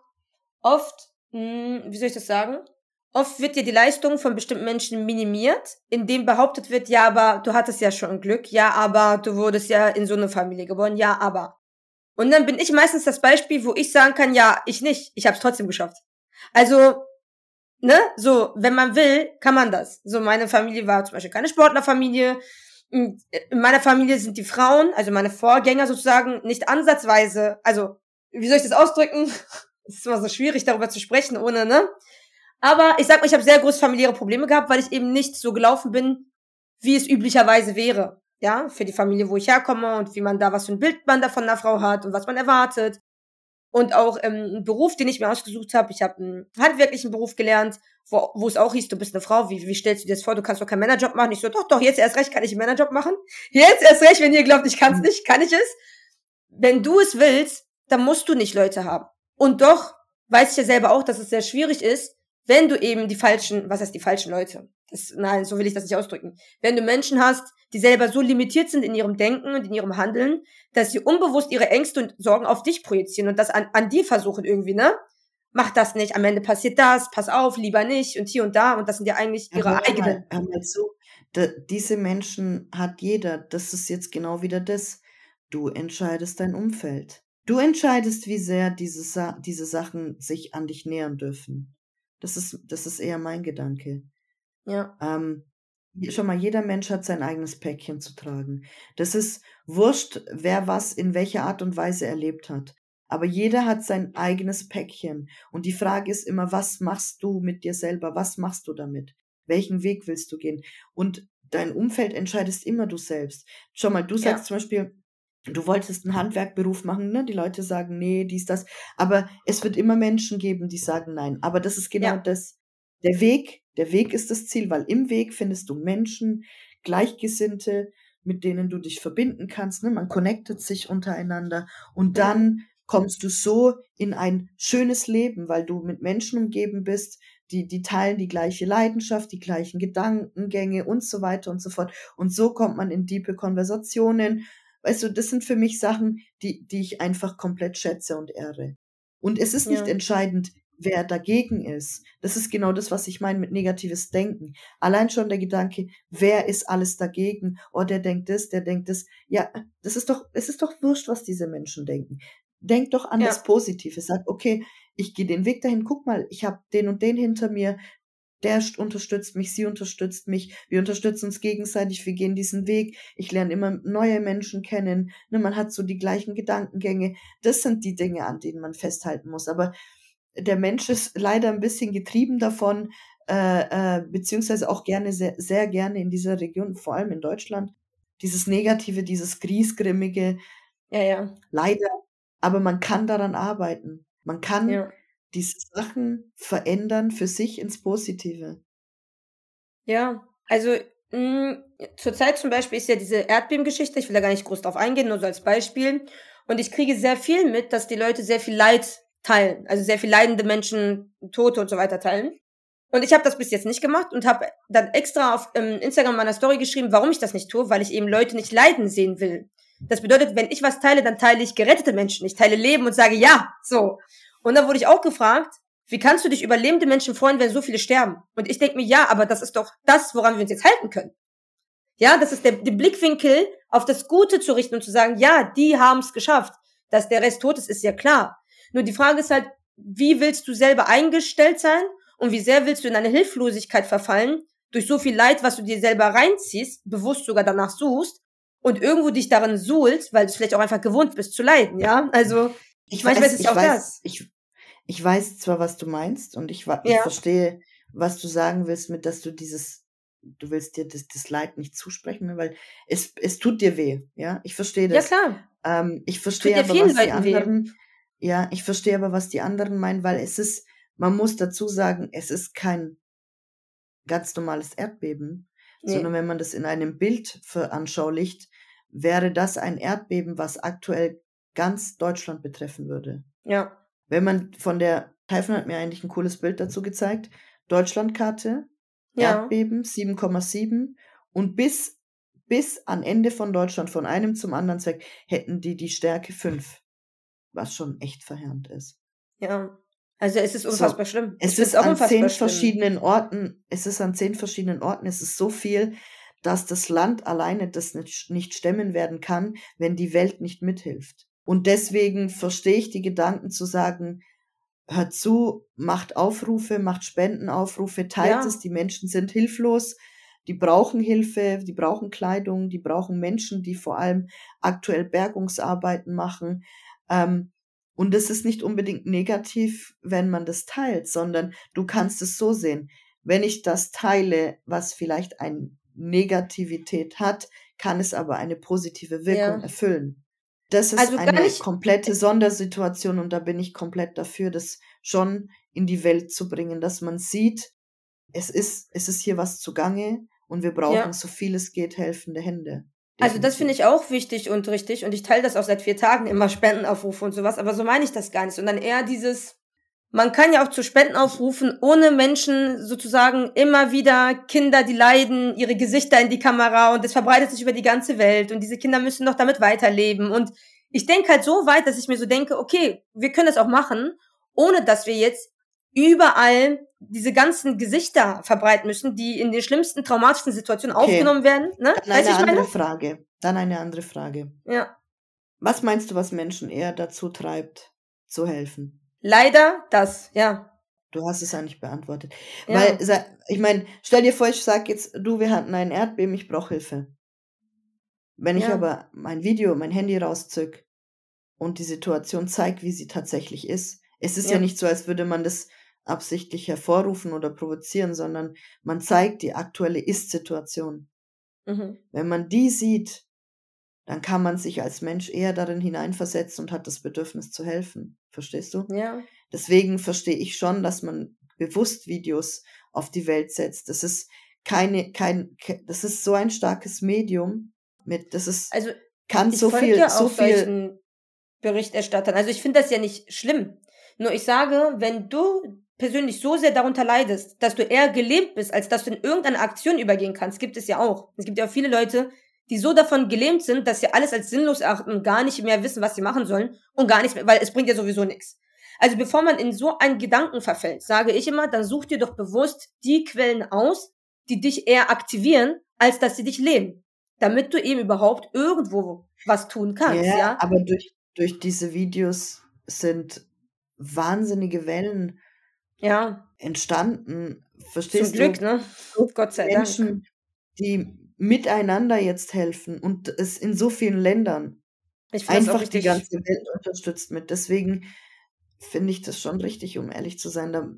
oft, mh, hm, wie soll ich das sagen? Oft wird dir die Leistung von bestimmten Menschen minimiert, indem behauptet wird, ja, aber du hattest ja schon Glück, ja, aber du wurdest ja in so eine Familie geboren, ja, aber. Und dann bin ich meistens das Beispiel, wo ich sagen kann, ja, ich nicht, ich habe es trotzdem geschafft. Also ne, so, wenn man will, kann man das. So, meine Familie war zum Beispiel keine Sportlerfamilie. In meiner Familie sind die Frauen, also meine Vorgänger sozusagen, nicht ansatzweise, also, wie soll ich das ausdrücken? Es ist immer so schwierig, darüber zu sprechen, ohne, ne? Aber ich sag mal, ich habe sehr große familiäre Probleme gehabt, weil ich eben nicht so gelaufen bin, wie es üblicherweise wäre. Ja, für die Familie, wo ich herkomme und wie man da, was für ein Bild man da von einer Frau hat und was man erwartet und auch ähm, einen Beruf, den ich mir ausgesucht habe. Ich habe einen handwerklichen Beruf gelernt, wo, wo es auch hieß, du bist eine Frau, wie, wie stellst du dir das vor, du kannst doch keinen Männerjob machen? Ich so, doch, doch, jetzt erst recht kann ich einen Männerjob machen. Jetzt erst recht, wenn ihr glaubt, ich kann es nicht, kann ich es. Wenn du es willst, dann musst du nicht Leute haben. Und doch weiß ich ja selber auch, dass es sehr schwierig ist, wenn du eben die falschen, was heißt die falschen Leute? Das, nein, so will ich das nicht ausdrücken. Wenn du Menschen hast, die selber so limitiert sind in ihrem Denken und in ihrem Handeln, dass sie unbewusst ihre Ängste und Sorgen auf dich projizieren und das an, an dir versuchen irgendwie, ne? mach das nicht, am Ende passiert das, pass auf, lieber nicht und hier und da und das sind ja eigentlich ihre Aber eigenen. Mal, mal zu, da, diese Menschen hat jeder, das ist jetzt genau wieder das. Du entscheidest dein Umfeld. Du entscheidest, wie sehr diese, Sa diese Sachen sich an dich nähern dürfen. Das ist, das ist eher mein Gedanke. Ja. Ähm, schon mal, jeder Mensch hat sein eigenes Päckchen zu tragen. Das ist wurscht, wer was in welcher Art und Weise erlebt hat. Aber jeder hat sein eigenes Päckchen. Und die Frage ist immer, was machst du mit dir selber? Was machst du damit? Welchen Weg willst du gehen? Und dein Umfeld entscheidest immer du selbst. Schau mal, du sagst ja. zum Beispiel, du wolltest einen Handwerkberuf machen, ne? Die Leute sagen, nee, dies, das. Aber es wird immer Menschen geben, die sagen nein. Aber das ist genau ja. das. Der Weg, der Weg ist das Ziel, weil im Weg findest du Menschen, Gleichgesinnte, mit denen du dich verbinden kannst. Ne? Man connectet sich untereinander und dann kommst du so in ein schönes Leben, weil du mit Menschen umgeben bist, die, die teilen die gleiche Leidenschaft, die gleichen Gedankengänge und so weiter und so fort. Und so kommt man in diepe Konversationen. Weißt du, das sind für mich Sachen, die, die ich einfach komplett schätze und ehre. Und es ist nicht ja. entscheidend, wer dagegen ist. Das ist genau das, was ich meine mit negatives Denken. Allein schon der Gedanke, wer ist alles dagegen? Oh, der denkt das, der denkt das. Ja, das ist doch, es ist doch wurscht, was diese Menschen denken. Denk doch an ja. das Positive. Sag, okay, ich gehe den Weg dahin, guck mal, ich habe den und den hinter mir, der unterstützt mich, sie unterstützt mich, wir unterstützen uns gegenseitig, wir gehen diesen Weg, ich lerne immer neue Menschen kennen, ne, man hat so die gleichen Gedankengänge. Das sind die Dinge, an denen man festhalten muss. Aber der Mensch ist leider ein bisschen getrieben davon, äh, äh, beziehungsweise auch gerne, sehr, sehr gerne in dieser Region, vor allem in Deutschland, dieses Negative, dieses Griesgrimmige. Ja, ja. Leider. Aber man kann daran arbeiten. Man kann ja. Diese Sachen verändern für sich ins Positive. Ja, also mh, hm, zurzeit zum Beispiel ist ja diese Erdbebengeschichte, ich will da gar nicht groß drauf eingehen, nur so als Beispiel. Und ich kriege sehr viel mit, dass die Leute sehr viel Leid teilen, also sehr viel leidende Menschen, Tote und so weiter teilen. Und ich habe das bis jetzt nicht gemacht und habe dann extra auf ähm, Instagram meiner Story geschrieben, warum ich das nicht tue, weil ich eben Leute nicht leiden sehen will. Das bedeutet, wenn ich was teile, dann teile ich gerettete Menschen. Ich teile Leben und sage ja, so. Und dann wurde ich auch gefragt, wie kannst du dich über lebende Menschen freuen, wenn so viele sterben? Und ich denke mir, ja, aber das ist doch das, woran wir uns jetzt halten können. Ja, das ist der, der Blickwinkel auf das Gute zu richten und zu sagen, ja, die haben es geschafft. Dass der Rest tot ist, ist ja klar. Nur die Frage ist halt, wie willst du selber eingestellt sein und wie sehr willst du in eine Hilflosigkeit verfallen, durch so viel Leid, was du dir selber reinziehst, bewusst sogar danach suchst, und irgendwo dich darin suhlst, weil du vielleicht auch einfach gewohnt bist zu leiden, ja? Also, ich weiß, manchmal ist ich auch weiß, das. Ich, ich weiß zwar, was du meinst und ich, ich ja. verstehe, was du sagen willst, mit dass du dieses, du willst dir das, das Leid nicht zusprechen, weil es, es tut dir weh, ja? Ich verstehe das. Ja, klar. Ähm, ich verstehe aber, was die anderen, weh. ja, ich verstehe aber, was die anderen meinen, weil es ist, man muss dazu sagen, es ist kein ganz normales Erdbeben, nee. sondern wenn man das in einem Bild veranschaulicht, wäre das ein Erdbeben, was aktuell ganz Deutschland betreffen würde. Ja. Wenn man von der, Taifun hat mir eigentlich ein cooles Bild dazu gezeigt, Deutschlandkarte, ja. Erdbeben 7,7 und bis, bis an Ende von Deutschland, von einem zum anderen Zweck, hätten die die Stärke 5, was schon echt verheerend ist. Ja. Also es ist unfassbar so, schlimm. Es ist an zehn schlimm. verschiedenen Orten, es ist an zehn verschiedenen Orten, es ist so viel, dass das Land alleine das nicht, nicht stemmen werden kann, wenn die Welt nicht mithilft. Und deswegen verstehe ich die Gedanken zu sagen, hört zu, macht Aufrufe, macht Spendenaufrufe, teilt ja. es, die Menschen sind hilflos, die brauchen Hilfe, die brauchen Kleidung, die brauchen Menschen, die vor allem aktuell Bergungsarbeiten machen. Ähm, und es ist nicht unbedingt negativ, wenn man das teilt, sondern du kannst es so sehen. Wenn ich das teile, was vielleicht ein Negativität hat, kann es aber eine positive Wirkung ja. erfüllen. Das ist also eine komplette Sondersituation und da bin ich komplett dafür, das schon in die Welt zu bringen, dass man sieht, es ist, es ist hier was zugange und wir brauchen ja. so viel es geht helfende Hände. Definitiv. Also das finde ich auch wichtig und richtig und ich teile das auch seit vier Tagen immer Spendenaufrufe und sowas, aber so meine ich das gar nicht, sondern eher dieses, man kann ja auch zu Spenden aufrufen, ohne Menschen sozusagen immer wieder Kinder, die leiden, ihre Gesichter in die Kamera und es verbreitet sich über die ganze Welt und diese Kinder müssen noch damit weiterleben. Und ich denke halt so weit, dass ich mir so denke, okay, wir können das auch machen, ohne dass wir jetzt überall diese ganzen Gesichter verbreiten müssen, die in den schlimmsten traumatischen Situationen okay. aufgenommen werden. Ne? Dann eine andere meine? Frage. Dann eine andere Frage. Ja. Was meinst du, was Menschen eher dazu treibt, zu helfen? Leider das, ja. Du hast es eigentlich beantwortet. Ja. Weil, ich meine, stell dir vor, ich sag jetzt, du, wir hatten ein Erdbeben, ich brauche Hilfe. Wenn ich ja. aber mein Video, mein Handy rauszück und die Situation zeigt, wie sie tatsächlich ist, es ist ja. ja nicht so, als würde man das absichtlich hervorrufen oder provozieren, sondern man zeigt die aktuelle Ist-Situation. Mhm. Wenn man die sieht, dann kann man sich als Mensch eher darin hineinversetzen und hat das Bedürfnis zu helfen. Verstehst du? Ja. Deswegen verstehe ich schon, dass man bewusst Videos auf die Welt setzt. Das ist keine, kein, das ist so ein starkes Medium mit, das ist, also, kann so viel, so viel. Berichterstattern. Also ich finde das ja nicht schlimm. Nur ich sage, wenn du persönlich so sehr darunter leidest, dass du eher gelähmt bist, als dass du in irgendeine Aktion übergehen kannst, gibt es ja auch. Es gibt ja auch viele Leute, die so davon gelähmt sind, dass sie alles als sinnlos erachten und gar nicht mehr wissen, was sie machen sollen und gar nichts mehr, weil es bringt ja sowieso nichts. Also bevor man in so einen Gedanken verfällt, sage ich immer, dann such dir doch bewusst die Quellen aus, die dich eher aktivieren, als dass sie dich lähmen. Damit du eben überhaupt irgendwo was tun kannst, ja. ja? Aber durch, durch diese Videos sind wahnsinnige Wellen ja. entstanden. Verstehst Zum Glück, ne? Gott sei Menschen, Dank. die miteinander jetzt helfen und es in so vielen Ländern einfach die ganze Welt unterstützt mit. Deswegen finde ich das schon richtig, um ehrlich zu sein. Da,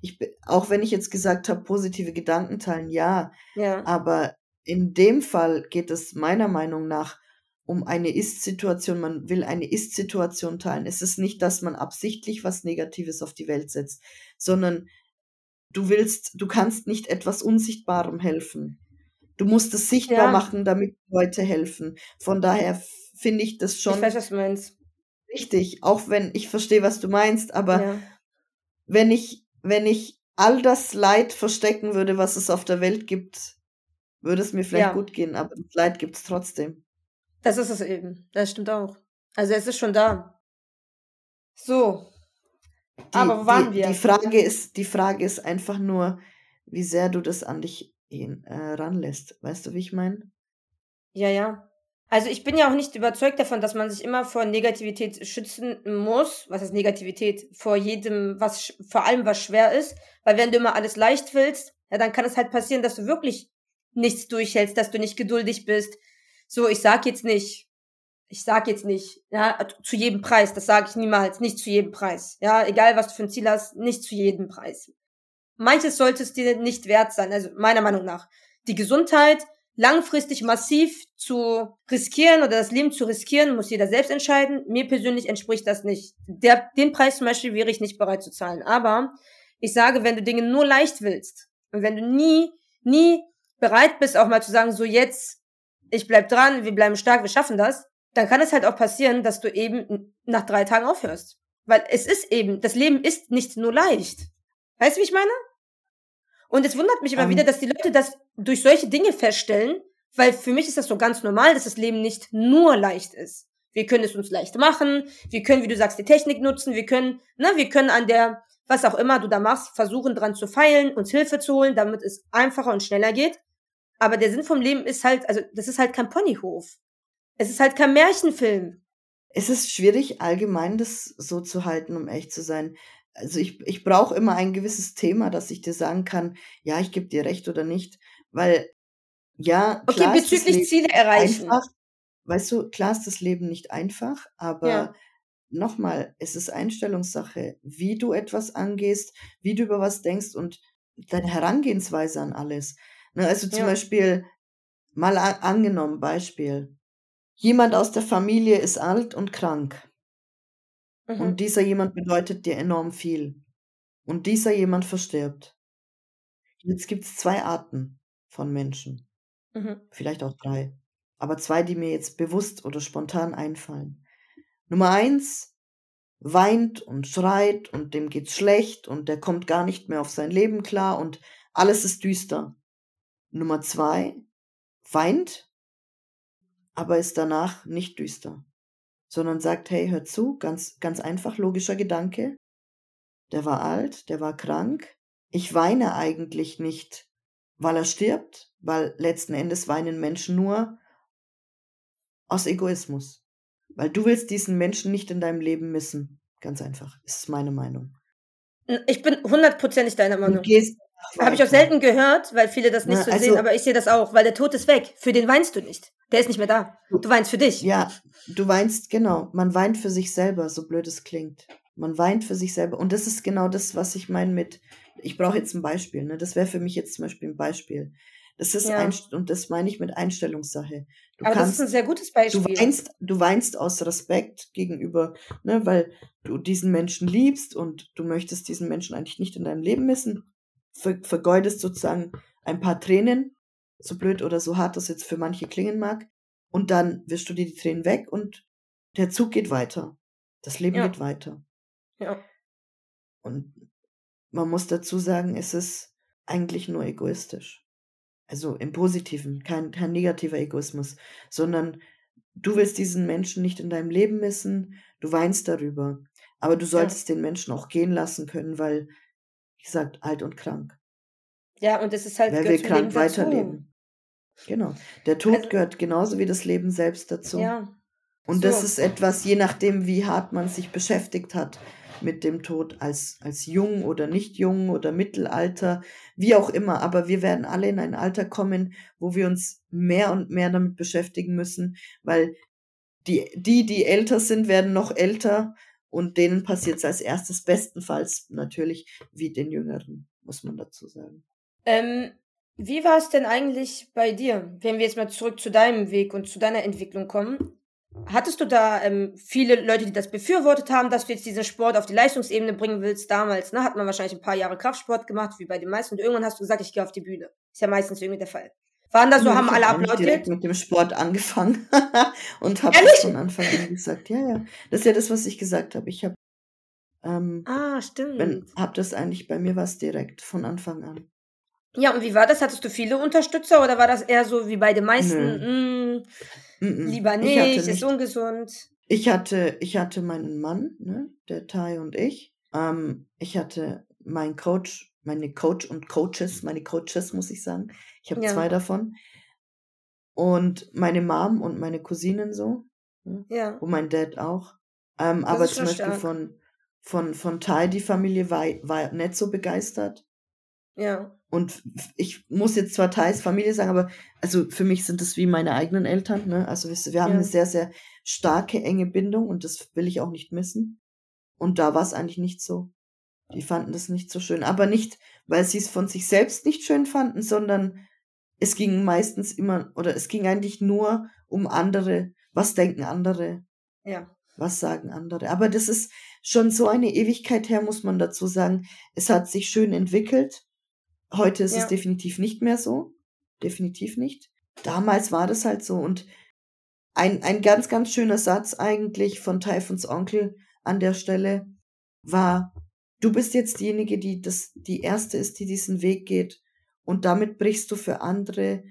ich, auch wenn ich jetzt gesagt habe, positive Gedanken teilen, ja, ja. Aber in dem Fall geht es meiner Meinung nach um eine Ist-Situation. Man will eine Ist-Situation teilen. Es ist nicht, dass man absichtlich was Negatives auf die Welt setzt, sondern du willst, du kannst nicht etwas Unsichtbarem helfen. Du musst es sichtbar ja. machen, damit Leute helfen. Von daher finde ich das schon. Ich weiß, was du meinst. Richtig, auch wenn ich verstehe, was du meinst, aber ja. wenn ich, wenn ich all das Leid verstecken würde, was es auf der Welt gibt, würde es mir vielleicht ja. gut gehen, aber das Leid gibt es trotzdem. Das ist es eben. Das stimmt auch. Also es ist schon da. So. Die, aber wo waren die, wir? Die Frage ist, die Frage ist einfach nur, wie sehr du das an dich ihn, äh, ranlässt. Weißt du, wie ich meine? Ja, ja. Also ich bin ja auch nicht überzeugt davon, dass man sich immer vor Negativität schützen muss. Was heißt Negativität? Vor jedem, was, vor allem was schwer ist. Weil wenn du immer alles leicht willst, ja, dann kann es halt passieren, dass du wirklich nichts durchhältst, dass du nicht geduldig bist. So, ich sag jetzt nicht, ich sag jetzt nicht, ja, zu jedem Preis, das sage ich niemals, nicht zu jedem Preis. Ja, egal was du für ein Ziel hast, nicht zu jedem Preis. Manches sollte es dir nicht wert sein, also meiner Meinung nach. Die Gesundheit, langfristig massiv zu riskieren oder das Leben zu riskieren, muss jeder selbst entscheiden. Mir persönlich entspricht das nicht. Der, den Preis zum Beispiel wäre ich nicht bereit zu zahlen. Aber ich sage, wenn du Dinge nur leicht willst und wenn du nie, nie bereit bist, auch mal zu sagen, so jetzt, ich bleib dran, wir bleiben stark, wir schaffen das, dann kann es halt auch passieren, dass du eben nach drei Tagen aufhörst. Weil es ist eben, das Leben ist nicht nur leicht. Weißt du, wie ich meine? Und es wundert mich immer um. wieder, dass die Leute das durch solche Dinge feststellen, weil für mich ist das so ganz normal, dass das Leben nicht nur leicht ist. Wir können es uns leicht machen, wir können, wie du sagst, die Technik nutzen, wir können, ne, wir können an der, was auch immer du da machst, versuchen dran zu feilen, uns Hilfe zu holen, damit es einfacher und schneller geht. Aber der Sinn vom Leben ist halt, also das ist halt kein Ponyhof. Es ist halt kein Märchenfilm. Es ist schwierig, allgemein das so zu halten, um echt zu sein also ich, ich brauche immer ein gewisses Thema, dass ich dir sagen kann, ja, ich gebe dir recht oder nicht, weil ja, okay, bezüglich Ziele erreichen. Einfach, weißt du, klar ist das Leben nicht einfach, aber ja. nochmal, es ist Einstellungssache, wie du etwas angehst, wie du über was denkst und deine Herangehensweise an alles. Ne, also zum ja. Beispiel, mal angenommen, Beispiel. Jemand aus der Familie ist alt und krank. Mhm. Und dieser jemand bedeutet dir enorm viel. Und dieser jemand verstirbt. Jetzt gibt es zwei Arten von Menschen. Mhm. Vielleicht auch drei. Aber zwei, die mir jetzt bewusst oder spontan einfallen. Nummer eins weint und schreit und dem geht's schlecht und der kommt gar nicht mehr auf sein Leben klar und alles ist düster. Nummer zwei weint, aber ist danach nicht düster sondern sagt, hey, hör zu, ganz, ganz einfach, logischer Gedanke. der war alt, der war krank. Ich weine eigentlich nicht, weil er stirbt, weil letzten Endes weinen Menschen nur aus Egoismus. Weil du willst diesen Menschen nicht in deinem Leben missen. Ganz einfach. Ist meine Meinung. Ich bin hundertprozentig deiner Meinung. Habe ich auch selten gehört, weil viele das nicht Na, so also, sehen, aber ich sehe das auch, weil der Tod ist weg. Für den weinst du nicht. Der ist nicht mehr da. Du weinst für dich. Ja, du weinst, genau. Man weint für sich selber, so blöd es klingt. Man weint für sich selber. Und das ist genau das, was ich meine mit, ich brauche jetzt ein Beispiel. Ne? Das wäre für mich jetzt zum Beispiel ein Beispiel. Das ist ja. ein, und das meine ich mit Einstellungssache. Du Aber kannst, das ist ein sehr gutes Beispiel. Du weinst, du weinst aus Respekt gegenüber, ne, weil du diesen Menschen liebst und du möchtest diesen Menschen eigentlich nicht in deinem Leben missen. Ver, vergeudest sozusagen ein paar Tränen, so blöd oder so hart das jetzt für manche klingen mag. Und dann wirst du dir die Tränen weg und der Zug geht weiter. Das Leben ja. geht weiter. Ja. Und man muss dazu sagen, es ist eigentlich nur egoistisch. Also im Positiven, kein, kein negativer Egoismus, sondern du willst diesen Menschen nicht in deinem Leben missen, du weinst darüber. Aber du solltest ja. den Menschen auch gehen lassen können, weil, wie gesagt, alt und krank. Ja, und es ist halt. Weil wir krank weiterleben. Genau. Der Tod also, gehört genauso wie das Leben selbst dazu. Ja. Und so. das ist etwas, je nachdem, wie hart man sich beschäftigt hat, mit dem Tod als, als jung oder nicht jung oder Mittelalter, wie auch immer. Aber wir werden alle in ein Alter kommen, wo wir uns mehr und mehr damit beschäftigen müssen, weil die, die, die älter sind, werden noch älter und denen passiert es als erstes bestenfalls natürlich wie den Jüngeren, muss man dazu sagen. Ähm, wie war es denn eigentlich bei dir, wenn wir jetzt mal zurück zu deinem Weg und zu deiner Entwicklung kommen? Hattest du da ähm, viele Leute, die das befürwortet haben, dass du jetzt diesen Sport auf die Leistungsebene bringen willst? Damals, ne, hat man wahrscheinlich ein paar Jahre Kraftsport gemacht, wie bei den meisten. Und irgendwann hast du gesagt, ich gehe auf die Bühne. Ist ja meistens irgendwie der Fall. Waren da so, ja, haben alle applaudiert? direkt mit dem Sport angefangen und habe von Anfang an gesagt, ja, ja. Das ist ja das, was ich gesagt habe. Ich habe ähm, ah, stimmt. Wenn, hab das eigentlich, bei mir was direkt von Anfang an. Ja, und wie war das? Hattest du viele Unterstützer oder war das eher so wie bei den meisten? Mh, Mm-mm. Lieber nicht, nicht, ist ungesund. Ich hatte, ich hatte meinen Mann, ne, der Tai und ich. Ähm, ich hatte meinen Coach, meine Coach und Coaches, meine Coaches, muss ich sagen. Ich habe ja. zwei davon. Und meine Mom und meine Cousinen so. Ne? Ja. Und mein Dad auch. Ähm, aber zum Beispiel stark. von, von, von Tai, die Familie war, war nicht so begeistert. Ja. Und ich muss jetzt zwar Thais Familie sagen, aber also für mich sind das wie meine eigenen Eltern. Ne? Also wir, wir haben ja. eine sehr, sehr starke, enge Bindung und das will ich auch nicht missen. Und da war es eigentlich nicht so. Die fanden das nicht so schön. Aber nicht, weil sie es von sich selbst nicht schön fanden, sondern es ging meistens immer, oder es ging eigentlich nur um andere. Was denken andere? Ja. Was sagen andere? Aber das ist schon so eine Ewigkeit her, muss man dazu sagen. Es hat sich schön entwickelt. Heute ist ja. es definitiv nicht mehr so. Definitiv nicht. Damals war das halt so. Und ein, ein ganz, ganz schöner Satz eigentlich von Typhons Onkel an der Stelle war, du bist jetzt diejenige, die das, die erste ist, die diesen Weg geht. Und damit brichst du für andere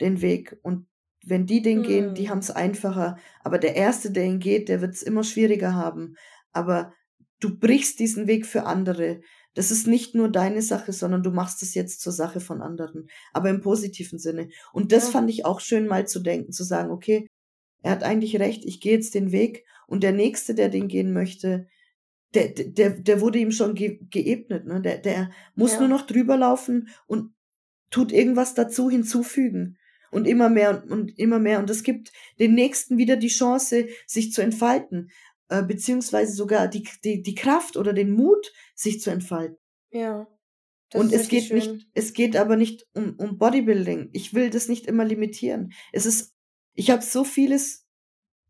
den Weg. Und wenn die den mhm. gehen, die hm. haben es einfacher. Aber der Erste, der ihn geht, der wird es immer schwieriger haben. Aber du brichst diesen Weg für andere. Das ist nicht nur deine Sache, sondern du machst es jetzt zur Sache von anderen, aber im positiven Sinne. Und das ja. fand ich auch schön mal zu denken, zu sagen, okay, er hat eigentlich recht, ich gehe jetzt den Weg und der nächste, der den gehen möchte, der, der, der wurde ihm schon ge geebnet, ne? Der, der muss ja. nur noch drüber laufen und tut irgendwas dazu hinzufügen. Und immer mehr und, und immer mehr. Und es gibt den nächsten wieder die Chance, sich zu entfalten. Äh, beziehungsweise sogar die, die, die Kraft oder den Mut, sich zu entfalten. Ja. Und es geht schön. nicht, es geht aber nicht um, um Bodybuilding. Ich will das nicht immer limitieren. Es ist, ich habe so vieles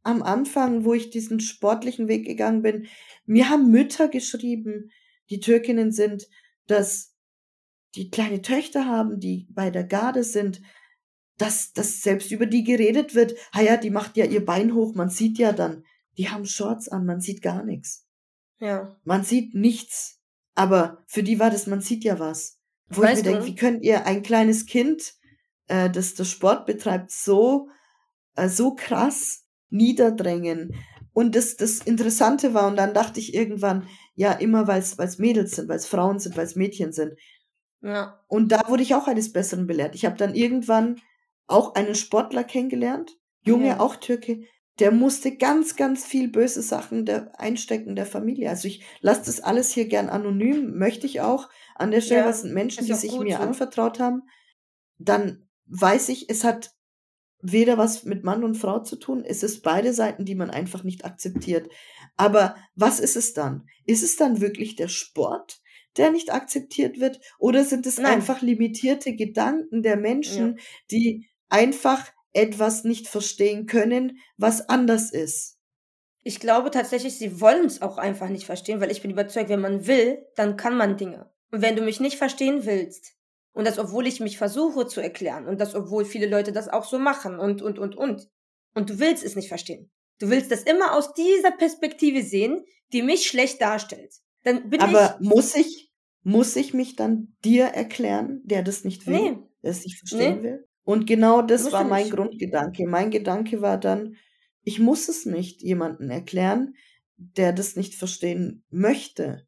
am Anfang, wo ich diesen sportlichen Weg gegangen bin. Mir haben Mütter geschrieben, die Türkinnen sind, dass die kleine Töchter haben, die bei der Garde sind, dass, dass selbst über die geredet wird, ha ja, die macht ja ihr Bein hoch, man sieht ja dann die haben Shorts an, man sieht gar nichts. Ja. Man sieht nichts. Aber für die war das, man sieht ja was. Wo weißt ich mir denke, wie könnt ihr ein kleines Kind, äh, das das Sport betreibt, so, äh, so krass niederdrängen? Und das, das Interessante war, und dann dachte ich irgendwann, ja, immer weil es Mädels sind, weil es Frauen sind, weil es Mädchen sind. Ja. Und da wurde ich auch eines Besseren belehrt. Ich habe dann irgendwann auch einen Sportler kennengelernt, Junge, ja. auch Türke, der musste ganz, ganz viel böse Sachen der, einstecken der Familie. Also ich lasse das alles hier gern anonym, möchte ich auch. An der Stelle, ja, was sind Menschen, die sich gut, mir so. anvertraut haben. Dann weiß ich, es hat weder was mit Mann und Frau zu tun, es ist beide Seiten, die man einfach nicht akzeptiert. Aber was ist es dann? Ist es dann wirklich der Sport, der nicht akzeptiert wird? Oder sind es Nein. einfach limitierte Gedanken der Menschen, ja. die einfach etwas nicht verstehen können, was anders ist? Ich glaube tatsächlich, sie wollen es auch einfach nicht verstehen, weil ich bin überzeugt, wenn man will, dann kann man Dinge. Und wenn du mich nicht verstehen willst, und das, obwohl ich mich versuche zu erklären. Und das, obwohl viele Leute das auch so machen. Und, und, und, und. Und du willst es nicht verstehen. Du willst das immer aus dieser Perspektive sehen, die mich schlecht darstellt. Dann bin Aber ich, muss ich, muss ich mich dann dir erklären, der das nicht will, nee. der es nicht verstehen nee. will? Und genau das muss war mein nicht. Grundgedanke. Mein Gedanke war dann, ich muss es nicht jemandem erklären, der das nicht verstehen möchte.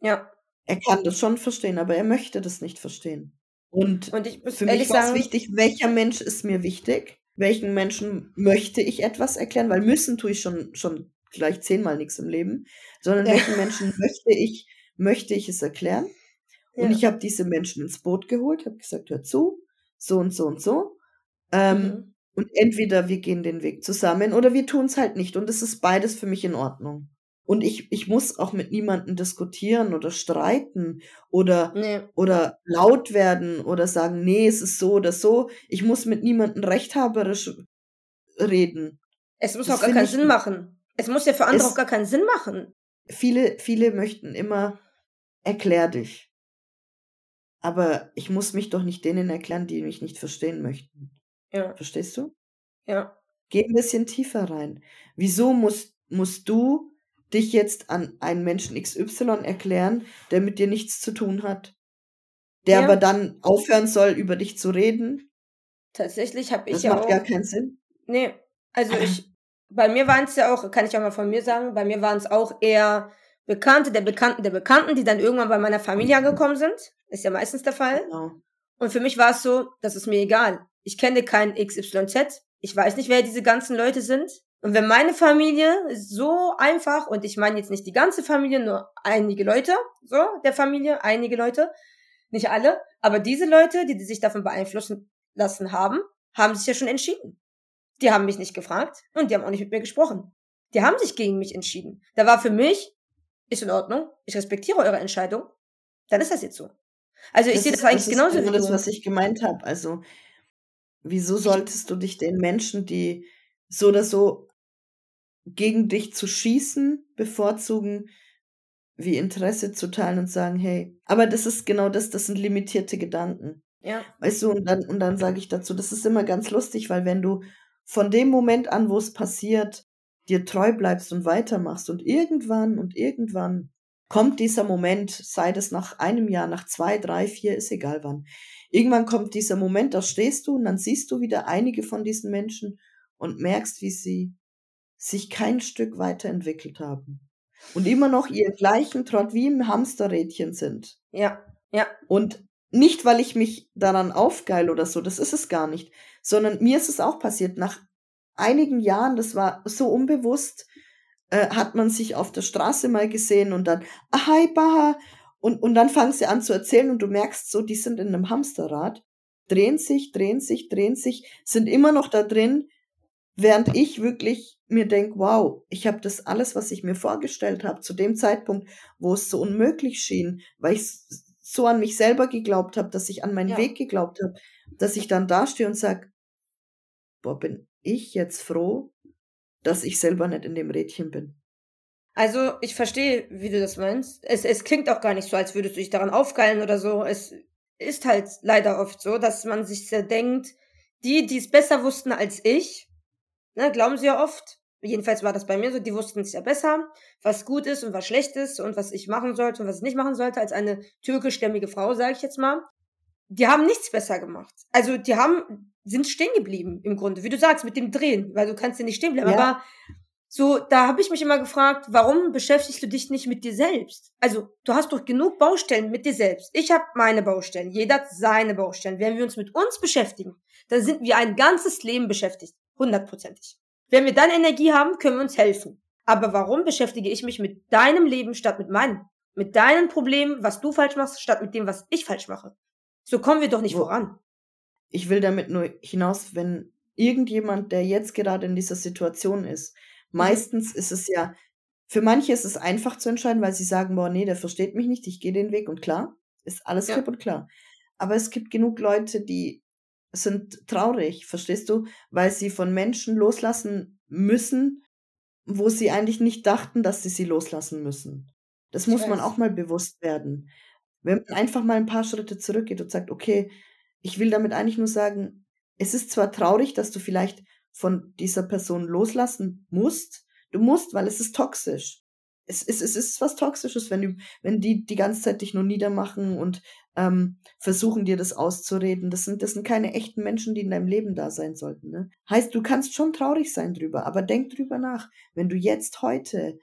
Ja. Er kann das schon verstehen, aber er möchte das nicht verstehen. Und, und ich muss für mich war es wichtig, welcher Mensch ist mir wichtig? Welchen Menschen möchte ich etwas erklären? Weil müssen tue ich schon, schon gleich zehnmal nichts im Leben, sondern ja. welchen Menschen möchte ich, möchte ich es erklären? Und ja. ich habe diese Menschen ins Boot geholt, habe gesagt, hör zu, so und so und so. Ähm, mhm. Und entweder wir gehen den Weg zusammen oder wir tun es halt nicht. Und es ist beides für mich in Ordnung. Und ich, ich muss auch mit niemandem diskutieren oder streiten oder, nee. oder laut werden oder sagen, nee, es ist so oder so. Ich muss mit niemandem rechthaberisch reden. Es muss das auch gar keinen Sinn machen. Es muss ja für andere auch gar keinen Sinn machen. Viele, viele möchten immer, erklär dich. Aber ich muss mich doch nicht denen erklären, die mich nicht verstehen möchten. Ja. Verstehst du? Ja. Geh ein bisschen tiefer rein. Wieso musst, musst du dich jetzt an einen Menschen XY erklären, der mit dir nichts zu tun hat. Der ja. aber dann aufhören soll, über dich zu reden. Tatsächlich habe ich das ja macht auch, gar keinen Sinn. Nee, also ich, bei mir waren es ja auch, kann ich auch mal von mir sagen, bei mir waren es auch eher Bekannte der Bekannten der Bekannten, die dann irgendwann bei meiner Familie angekommen sind. Ist ja meistens der Fall. Genau. Und für mich war es so, das ist mir egal. Ich kenne keinen XYZ. Ich weiß nicht, wer diese ganzen Leute sind. Und wenn meine Familie so einfach, und ich meine jetzt nicht die ganze Familie, nur einige Leute, so, der Familie, einige Leute, nicht alle, aber diese Leute, die, die sich davon beeinflussen lassen haben, haben sich ja schon entschieden. Die haben mich nicht gefragt und die haben auch nicht mit mir gesprochen. Die haben sich gegen mich entschieden. Da war für mich, ist in Ordnung, ich respektiere eure Entscheidung, dann ist das jetzt so. Also ich sehe das eigentlich das genauso wie das, was ich gemeint habe. Also wieso solltest du dich den Menschen, die so oder so gegen dich zu schießen, bevorzugen, wie Interesse zu teilen und sagen, hey, aber das ist genau das, das sind limitierte Gedanken. Ja. Weißt du, und dann, und dann sage ich dazu, das ist immer ganz lustig, weil wenn du von dem Moment an, wo es passiert, dir treu bleibst und weitermachst und irgendwann und irgendwann kommt dieser Moment, sei das nach einem Jahr, nach zwei, drei, vier, ist egal wann. Irgendwann kommt dieser Moment, da stehst du und dann siehst du wieder einige von diesen Menschen und merkst, wie sie sich kein Stück weiterentwickelt haben. Und immer noch ihr gleichen Trott wie im Hamsterrädchen sind. Ja, ja. Und nicht, weil ich mich daran aufgeil oder so, das ist es gar nicht, sondern mir ist es auch passiert. Nach einigen Jahren, das war so unbewusst, äh, hat man sich auf der Straße mal gesehen und dann, ah, hi, baha, und, und dann fangen sie an zu erzählen und du merkst so, die sind in einem Hamsterrad, drehen sich, drehen sich, drehen sich, sind immer noch da drin, Während ich wirklich mir denke, wow, ich habe das alles, was ich mir vorgestellt habe, zu dem Zeitpunkt, wo es so unmöglich schien, weil ich so an mich selber geglaubt habe, dass ich an meinen ja. Weg geglaubt habe, dass ich dann dastehe und sage, boah, bin ich jetzt froh, dass ich selber nicht in dem Rädchen bin. Also, ich verstehe, wie du das meinst. Es, es klingt auch gar nicht so, als würdest du dich daran aufgeilen oder so. Es ist halt leider oft so, dass man sich sehr denkt, die, die es besser wussten als ich, Ne, glauben sie ja oft. Jedenfalls war das bei mir so, die wussten es ja besser, was gut ist und was schlecht ist und was ich machen sollte und was ich nicht machen sollte, als eine türkischstämmige Frau, sage ich jetzt mal. Die haben nichts besser gemacht. Also die haben, sind stehen geblieben im Grunde, wie du sagst, mit dem Drehen, weil du kannst ja nicht stehen bleiben. Ja. Aber So, da habe ich mich immer gefragt, warum beschäftigst du dich nicht mit dir selbst? Also, du hast doch genug Baustellen mit dir selbst. Ich habe meine Baustellen, jeder hat seine Baustellen. Wenn wir uns mit uns beschäftigen, dann sind wir ein ganzes Leben beschäftigt, hundertprozentig. Wenn wir dann Energie haben, können wir uns helfen. Aber warum beschäftige ich mich mit deinem Leben statt mit meinem? Mit deinen Problemen, was du falsch machst, statt mit dem, was ich falsch mache? So kommen wir doch nicht Wo, voran. Ich will damit nur hinaus, wenn irgendjemand, der jetzt gerade in dieser Situation ist, Mhm. Meistens ist es ja, für manche ist es einfach zu entscheiden, weil sie sagen, boah, nee, der versteht mich nicht, ich gehe den Weg und klar, ist alles ja. klipp und klar. Aber es gibt genug Leute, die sind traurig, verstehst du, weil sie von Menschen loslassen müssen, wo sie eigentlich nicht dachten, dass sie sie loslassen müssen. Das ich muss weiß. man auch mal bewusst werden. Wenn man einfach mal ein paar Schritte zurückgeht und sagt, okay, ich will damit eigentlich nur sagen, es ist zwar traurig, dass du vielleicht von dieser Person loslassen musst. Du musst, weil es ist toxisch. Es, es, es ist was Toxisches, wenn, du, wenn die die ganze Zeit dich nur niedermachen und ähm, versuchen dir das auszureden. Das sind, das sind keine echten Menschen, die in deinem Leben da sein sollten. Ne? Heißt, du kannst schon traurig sein drüber, aber denk drüber nach. Wenn du jetzt heute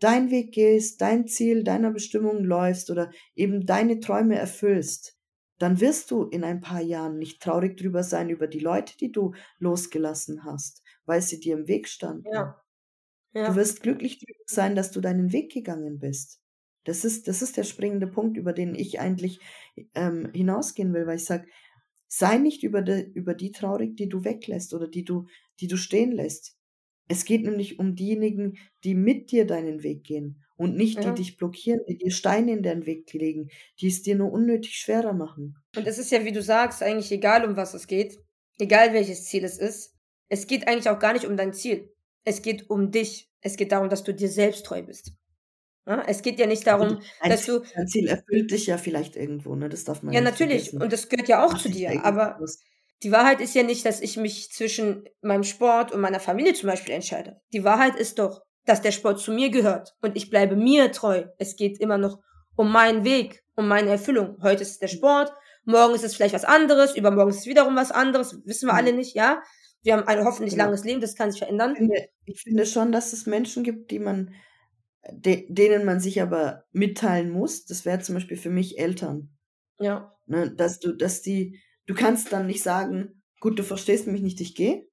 deinen Weg gehst, dein Ziel deiner Bestimmung läufst oder eben deine Träume erfüllst, dann wirst du in ein paar Jahren nicht traurig drüber sein über die Leute, die du losgelassen hast, weil sie dir im Weg standen. Ja. Ja. Du wirst glücklich drüber sein, dass du deinen Weg gegangen bist. Das ist, das ist der springende Punkt, über den ich eigentlich ähm, hinausgehen will, weil ich sage, sei nicht über die, über die traurig, die du weglässt oder die du, die du stehen lässt. Es geht nämlich um diejenigen, die mit dir deinen Weg gehen und nicht die dich blockieren, die dir Steine in den Weg legen, die es dir nur unnötig schwerer machen. Und es ist ja, wie du sagst, eigentlich egal, um was es geht, egal welches Ziel es ist. Es geht eigentlich auch gar nicht um dein Ziel. Es geht um dich. Es geht darum, dass du dir selbst treu bist. Ja, es geht ja nicht darum, ein dass du. Ein Ziel erfüllt dich ja vielleicht irgendwo, ne? Das darf man ja. Ja, natürlich. Vergessen. Und das gehört ja auch zu dir. Aber die Wahrheit ist ja nicht, dass ich mich zwischen meinem Sport und meiner Familie zum Beispiel entscheide. Die Wahrheit ist doch, dass der Sport zu mir gehört und ich bleibe mir treu. Es geht immer noch um meinen Weg, um meine Erfüllung. Heute ist es der Sport, morgen ist es vielleicht was anderes, übermorgen ist es wiederum was anderes, wissen wir mhm. alle nicht, ja. Wir haben ein hoffentlich genau. langes Leben, das kann sich verändern. Ich finde, ich finde schon, dass es Menschen gibt, die man, de, denen man sich aber mitteilen muss. Das wäre zum Beispiel für mich Eltern. Ja. Ne, dass du, dass die, du kannst dann nicht sagen, gut, du verstehst mich nicht, ich gehe.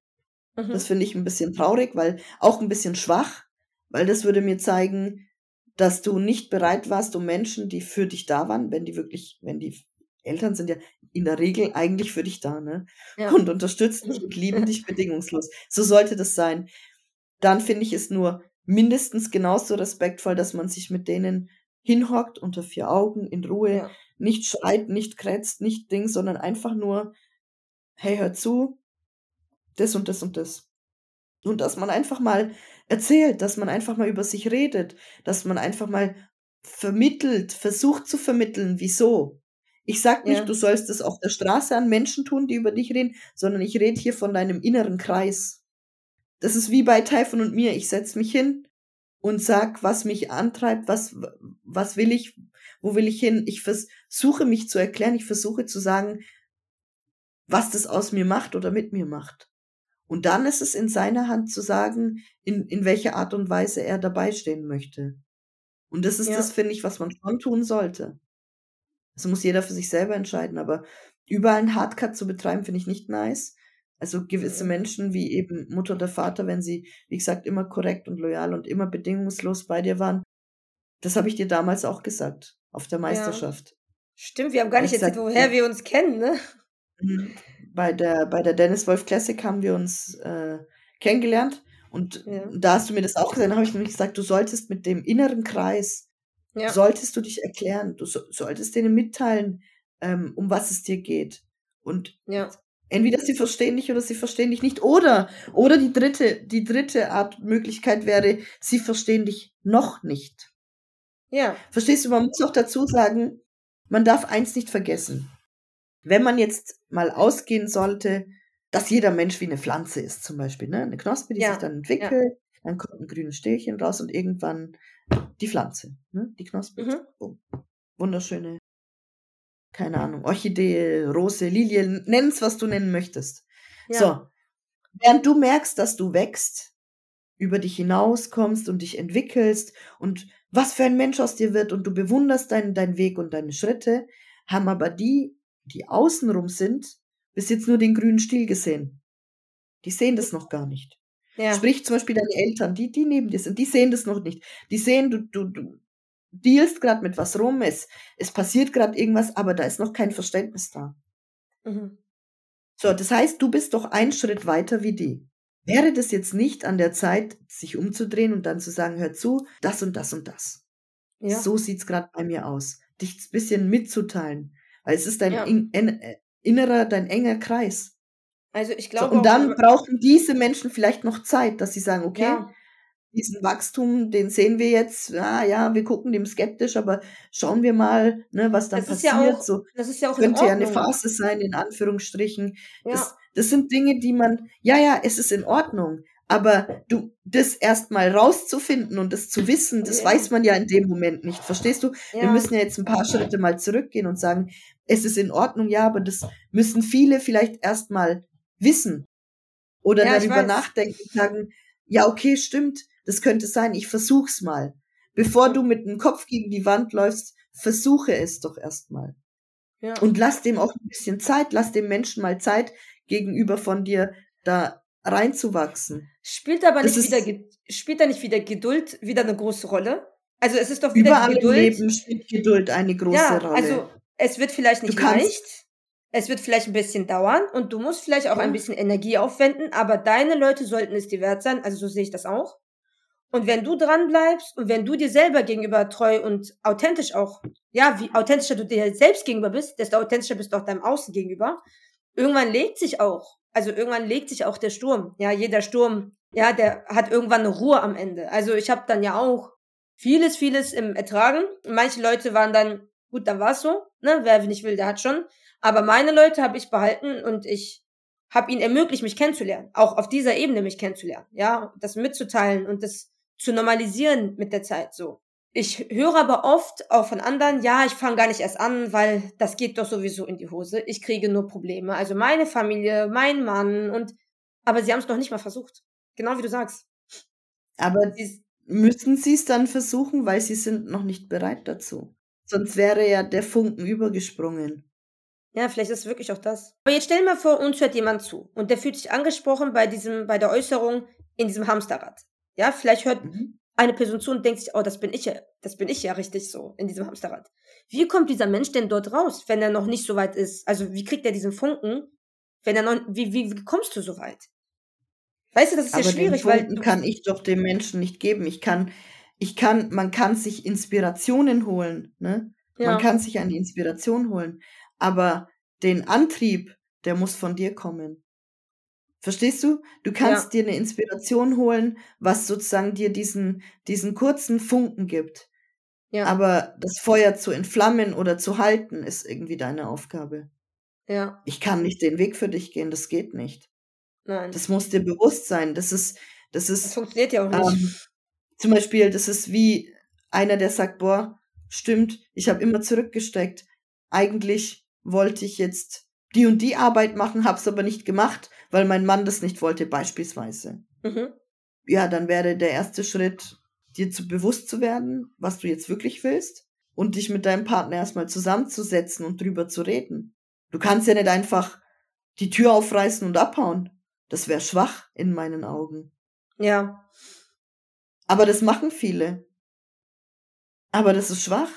Mhm. Das finde ich ein bisschen traurig, weil auch ein bisschen schwach, weil das würde mir zeigen, dass du nicht bereit warst, um Menschen, die für dich da waren, wenn die wirklich, wenn die Eltern sind ja in der Regel eigentlich für dich da, ne? Ja. Und unterstützen dich und lieben dich bedingungslos. So sollte das sein. Dann finde ich es nur mindestens genauso respektvoll, dass man sich mit denen hinhockt unter vier Augen in Ruhe, ja. nicht schreit, nicht krätzt, nicht Ding, sondern einfach nur, hey, hör zu, das und das und das. Und dass man einfach mal erzählt, dass man einfach mal über sich redet, dass man einfach mal vermittelt, versucht zu vermitteln, wieso. Ich sag nicht, ja. du sollst es auf der Straße an Menschen tun, die über dich reden, sondern ich rede hier von deinem inneren Kreis. Das ist wie bei Typhon und mir. Ich setz mich hin und sag, was mich antreibt, was, was will ich, wo will ich hin. Ich versuche mich zu erklären, ich versuche zu sagen, was das aus mir macht oder mit mir macht. Und dann ist es in seiner Hand zu sagen, in, in welcher Art und Weise er dabei stehen möchte. Und das ist ja. das, finde ich, was man schon tun sollte. Das muss jeder für sich selber entscheiden, aber überall einen Hardcut zu betreiben, finde ich nicht nice. Also gewisse Menschen wie eben Mutter oder Vater, wenn sie, wie gesagt, immer korrekt und loyal und immer bedingungslos bei dir waren, das habe ich dir damals auch gesagt, auf der Meisterschaft. Ja. Stimmt, wir haben gar nicht erzählt, woher wir uns kennen, ne? Mhm bei der, bei der Dennis Wolf Classic haben wir uns äh, kennengelernt. Und ja. da hast du mir das auch gesagt, habe ich nämlich gesagt, du solltest mit dem inneren Kreis, ja. solltest du dich erklären, du so, solltest denen mitteilen, ähm, um was es dir geht. Und ja. Entweder sie verstehen dich oder sie verstehen dich nicht. Oder, oder die dritte, die dritte Art Möglichkeit wäre, sie verstehen dich noch nicht. Ja. Verstehst du, man muss auch dazu sagen, man darf eins nicht vergessen. Wenn man jetzt mal ausgehen sollte, dass jeder Mensch wie eine Pflanze ist, zum Beispiel, ne? Eine Knospe, die ja. sich dann entwickelt, ja. dann kommt ein grünes Stählchen raus und irgendwann die Pflanze, ne? Die Knospe. Mhm. Oh, wunderschöne, keine Ahnung, Orchidee, Rose, Lilie, nenn's, was du nennen möchtest. Ja. So. Während du merkst, dass du wächst, über dich hinauskommst und dich entwickelst und was für ein Mensch aus dir wird und du bewunderst deinen, deinen Weg und deine Schritte, haben aber die, die außenrum sind, bis jetzt nur den grünen Stiel gesehen. Die sehen das noch gar nicht. Ja. Sprich zum Beispiel deine Eltern, die, die neben dir sind, die sehen das noch nicht. Die sehen, du, du, du dealst gerade mit was rum, es, es passiert gerade irgendwas, aber da ist noch kein Verständnis da. Mhm. So, das heißt, du bist doch einen Schritt weiter wie die. Wäre das jetzt nicht an der Zeit, sich umzudrehen und dann zu sagen, hör zu, das und das und das. Ja. So sieht's gerade bei mir aus. Dich ein bisschen mitzuteilen. Weil es ist dein ja. in, in, äh, innerer, dein enger Kreis. Also ich glaube. So, und dann brauchen diese Menschen vielleicht noch Zeit, dass sie sagen, okay, ja. Diesen Wachstum, den sehen wir jetzt, ja, ja, wir gucken dem skeptisch, aber schauen wir mal, ne, was dann das passiert. Ja auch, so das ist ja auch könnte ja eine Phase sein, in Anführungsstrichen. Ja. Das, das sind Dinge, die man, ja, ja, es ist in Ordnung. Aber du, das erstmal rauszufinden und das zu wissen, das ja. weiß man ja in dem Moment nicht. Verstehst du? Ja. Wir müssen ja jetzt ein paar Schritte mal zurückgehen und sagen, es ist in Ordnung, ja, aber das müssen viele vielleicht erstmal wissen. Oder ja, darüber nachdenken und sagen, ja, okay, stimmt, das könnte sein, ich versuch's mal. Bevor du mit dem Kopf gegen die Wand läufst, versuche es doch erstmal. Ja. Und lass dem auch ein bisschen Zeit, lass dem Menschen mal Zeit, gegenüber von dir da reinzuwachsen. Spielt aber nicht wieder, spielt da nicht wieder Geduld wieder eine große Rolle? Also es ist doch wieder überall Geduld. Im Leben spielt Geduld eine große ja, Rolle. Also es wird vielleicht nicht leicht, es wird vielleicht ein bisschen dauern und du musst vielleicht auch ja. ein bisschen Energie aufwenden, aber deine Leute sollten es dir wert sein, also so sehe ich das auch. Und wenn du dran bleibst und wenn du dir selber gegenüber treu und authentisch auch, ja, wie authentischer du dir selbst gegenüber bist, desto authentischer bist du auch deinem Außen gegenüber, irgendwann legt sich auch, also irgendwann legt sich auch der Sturm. Ja, jeder Sturm, ja, der hat irgendwann eine Ruhe am Ende. Also ich habe dann ja auch vieles, vieles im Ertragen. Manche Leute waren dann, gut, dann war's so, ne? Wer nicht will, der hat schon. Aber meine Leute habe ich behalten und ich habe ihnen ermöglicht, mich kennenzulernen. Auch auf dieser Ebene mich kennenzulernen. Ja, das mitzuteilen und das zu normalisieren mit der Zeit so. Ich höre aber oft auch von anderen, ja, ich fange gar nicht erst an, weil das geht doch sowieso in die Hose. Ich kriege nur Probleme. Also meine Familie, mein Mann und aber sie haben es noch nicht mal versucht. Genau wie du sagst. Aber sie, müssen sie es dann versuchen, weil sie sind noch nicht bereit dazu. Sonst wäre ja der Funken übergesprungen. Ja, vielleicht ist es wirklich auch das. Aber jetzt stell dir mal vor, uns hört jemand zu und der fühlt sich angesprochen bei diesem, bei der Äußerung in diesem Hamsterrad. Ja, vielleicht hört mhm eine Person zu und denkt sich, oh, das bin ich ja, das bin ich ja richtig so in diesem Hamsterrad. Wie kommt dieser Mensch denn dort raus, wenn er noch nicht so weit ist? Also wie kriegt er diesen Funken, wenn er noch, wie, wie, wie kommst du so weit? Weißt du, das ist Aber ja schwierig, den Funken weil kann ich doch dem Menschen nicht geben. Ich kann, ich kann, man kann sich Inspirationen holen, ne? Ja. Man kann sich an die Inspiration holen. Aber den Antrieb, der muss von dir kommen. Verstehst du? Du kannst ja. dir eine Inspiration holen, was sozusagen dir diesen, diesen kurzen Funken gibt. Ja. Aber das Feuer zu entflammen oder zu halten, ist irgendwie deine Aufgabe. Ja. Ich kann nicht den Weg für dich gehen, das geht nicht. Nein. Das muss dir bewusst sein. Das ist, das ist. Das funktioniert ja auch nicht. Ähm, zum Beispiel, das ist wie einer, der sagt, boah, stimmt, ich habe immer zurückgesteckt. Eigentlich wollte ich jetzt die und die Arbeit machen, hab's aber nicht gemacht weil mein Mann das nicht wollte, beispielsweise. Mhm. Ja, dann wäre der erste Schritt, dir zu bewusst zu werden, was du jetzt wirklich willst und dich mit deinem Partner erstmal zusammenzusetzen und drüber zu reden. Du kannst ja nicht einfach die Tür aufreißen und abhauen. Das wäre schwach in meinen Augen. Ja. Aber das machen viele. Aber das ist schwach.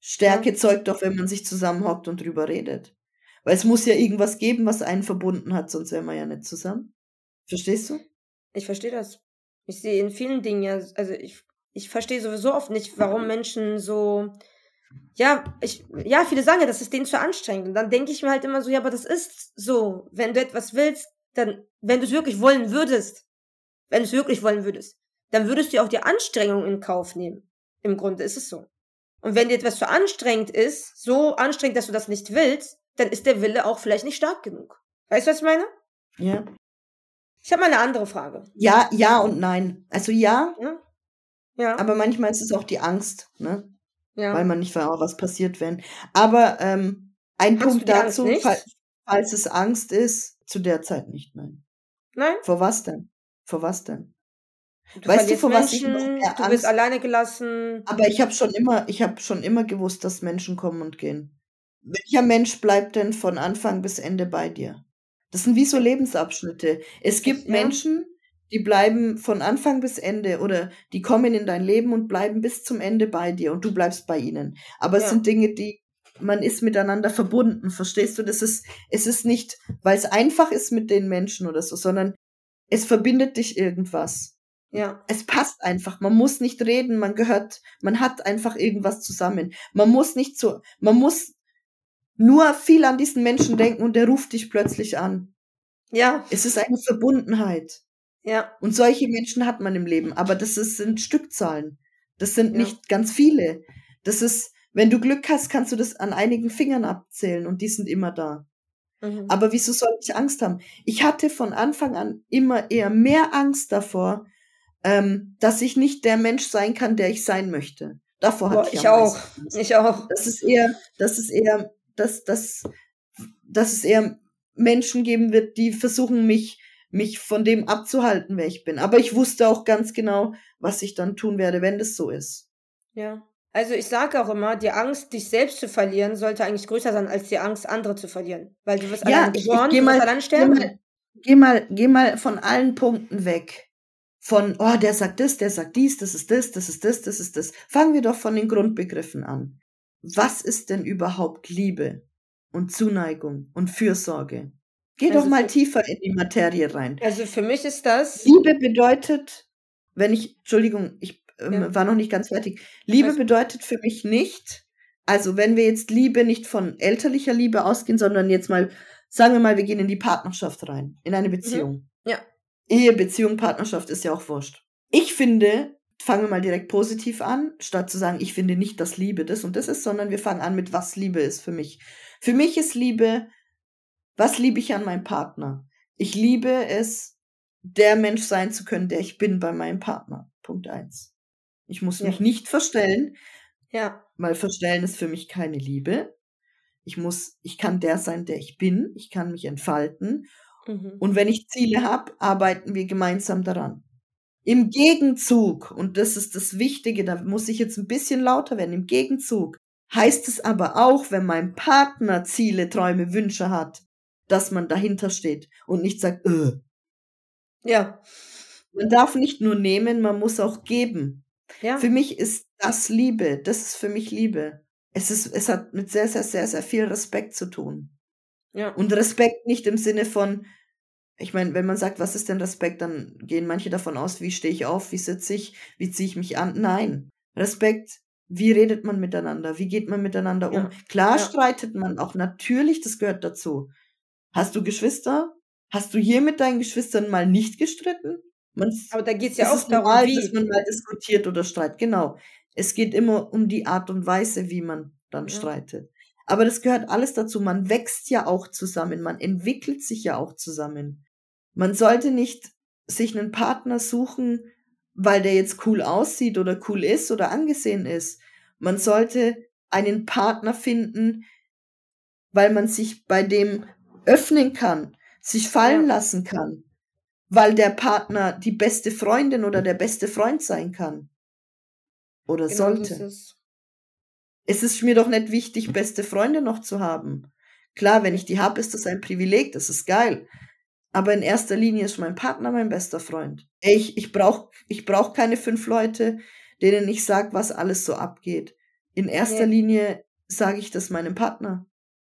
Stärke ja. zeugt doch, wenn man sich zusammenhockt und drüber redet. Weil es muss ja irgendwas geben, was einen verbunden hat, sonst wären wir ja nicht zusammen. Verstehst du? Ich verstehe das. Ich sehe in vielen Dingen ja, also ich, ich verstehe sowieso oft nicht, warum Menschen so, ja, ich, ja, viele sagen ja, das ist denen zu anstrengend. Und dann denke ich mir halt immer so, ja, aber das ist so. Wenn du etwas willst, dann, wenn du es wirklich wollen würdest, wenn du es wirklich wollen würdest, dann würdest du auch die Anstrengung in Kauf nehmen. Im Grunde ist es so. Und wenn dir etwas zu anstrengend ist, so anstrengend, dass du das nicht willst, dann ist der Wille auch vielleicht nicht stark genug. Weißt du, was ich meine? Ja. Ich habe mal eine andere Frage. Ja, ja und nein. Also ja. Ja. ja. Aber manchmal ist es auch die Angst, ne? Ja. Weil man nicht weiß, was passiert, wenn. Aber ähm, ein Hast Punkt dazu, falls, falls es Angst ist, zu der Zeit nicht, nein. Nein? Vor was denn? Vor was denn? Du weißt du, von was ich noch mehr Du bist alleine gelassen. Aber ich habe schon immer, ich habe schon immer gewusst, dass Menschen kommen und gehen. Welcher Mensch bleibt denn von Anfang bis Ende bei dir? Das sind wie so Lebensabschnitte. Es gibt ja. Menschen, die bleiben von Anfang bis Ende oder die kommen in dein Leben und bleiben bis zum Ende bei dir und du bleibst bei ihnen. Aber ja. es sind Dinge, die man ist miteinander verbunden, verstehst du? Das ist, es ist nicht, weil es einfach ist mit den Menschen oder so, sondern es verbindet dich irgendwas. Ja. Es passt einfach. Man muss nicht reden, man gehört, man hat einfach irgendwas zusammen. Man muss nicht so, man muss nur viel an diesen Menschen denken und der ruft dich plötzlich an. Ja. Es ist eine Verbundenheit. Ja. Und solche Menschen hat man im Leben, aber das ist, sind Stückzahlen. Das sind ja. nicht ganz viele. Das ist, wenn du Glück hast, kannst du das an einigen Fingern abzählen und die sind immer da. Mhm. Aber wieso soll ich Angst haben? Ich hatte von Anfang an immer eher mehr Angst davor, ähm, dass ich nicht der Mensch sein kann, der ich sein möchte. Davor hatte ich, ich auch. Ich auch. Das ist eher, das ist eher, dass, dass, dass es eher Menschen geben wird, die versuchen, mich, mich von dem abzuhalten, wer ich bin. Aber ich wusste auch ganz genau, was ich dann tun werde, wenn das so ist. Ja. Also ich sage auch immer, die Angst, dich selbst zu verlieren, sollte eigentlich größer sein als die Angst, andere zu verlieren. Weil du wirst ja, allein geboren, ich, ich mal, allein sterben. Geh mal, geh mal, geh mal von allen Punkten weg. Von, oh, der sagt das, der sagt dies, das ist das, das ist das, das ist das. Fangen wir doch von den Grundbegriffen an. Was ist denn überhaupt Liebe und Zuneigung und Fürsorge? Geh also doch mal tiefer in die Materie rein. Also für mich ist das. Liebe bedeutet, wenn ich, Entschuldigung, ich ähm, ja. war noch nicht ganz fertig. Liebe Was? bedeutet für mich nicht, also wenn wir jetzt Liebe nicht von elterlicher Liebe ausgehen, sondern jetzt mal, sagen wir mal, wir gehen in die Partnerschaft rein, in eine Beziehung. Mhm. Ja. Ehe, Beziehung, Partnerschaft ist ja auch wurscht. Ich finde, fangen wir mal direkt positiv an, statt zu sagen, ich finde nicht, dass Liebe das und das ist, sondern wir fangen an mit, was Liebe ist für mich. Für mich ist Liebe, was liebe ich an meinem Partner? Ich liebe es, der Mensch sein zu können, der ich bin bei meinem Partner. Punkt eins. Ich muss ja. mich nicht verstellen. Ja. Weil verstellen ist für mich keine Liebe. Ich muss, ich kann der sein, der ich bin. Ich kann mich entfalten. Mhm. Und wenn ich Ziele habe, arbeiten wir gemeinsam daran. Im Gegenzug, und das ist das Wichtige, da muss ich jetzt ein bisschen lauter werden, im Gegenzug heißt es aber auch, wenn mein Partner Ziele, Träume, Wünsche hat, dass man dahinter steht und nicht sagt, äh. Ja. Man darf nicht nur nehmen, man muss auch geben. Ja. Für mich ist das Liebe. Das ist für mich Liebe. Es ist, es hat mit sehr, sehr, sehr, sehr viel Respekt zu tun. Ja. Und Respekt nicht im Sinne von, ich meine, wenn man sagt, was ist denn Respekt, dann gehen manche davon aus, wie stehe ich auf, wie sitze ich, wie ziehe ich mich an. Nein. Respekt, wie redet man miteinander, wie geht man miteinander um. Ja. Klar ja. streitet man auch, natürlich, das gehört dazu. Hast du Geschwister? Hast du hier mit deinen Geschwistern mal nicht gestritten? Man's, Aber da geht es ja auch darum, normal, wie. dass man mal diskutiert oder streitet. Genau. Es geht immer um die Art und Weise, wie man dann ja. streitet. Aber das gehört alles dazu. Man wächst ja auch zusammen. Man entwickelt sich ja auch zusammen. Man sollte nicht sich einen Partner suchen, weil der jetzt cool aussieht oder cool ist oder angesehen ist. Man sollte einen Partner finden, weil man sich bei dem öffnen kann, sich fallen lassen kann, weil der Partner die beste Freundin oder der beste Freund sein kann. Oder genau sollte. Es. Es ist mir doch nicht wichtig, beste Freunde noch zu haben. Klar, wenn ich die habe, ist das ein Privileg, das ist geil. Aber in erster Linie ist mein Partner mein bester Freund. Ich, ich brauche ich brauch keine fünf Leute, denen ich sage, was alles so abgeht. In erster ja. Linie sage ich das meinem Partner.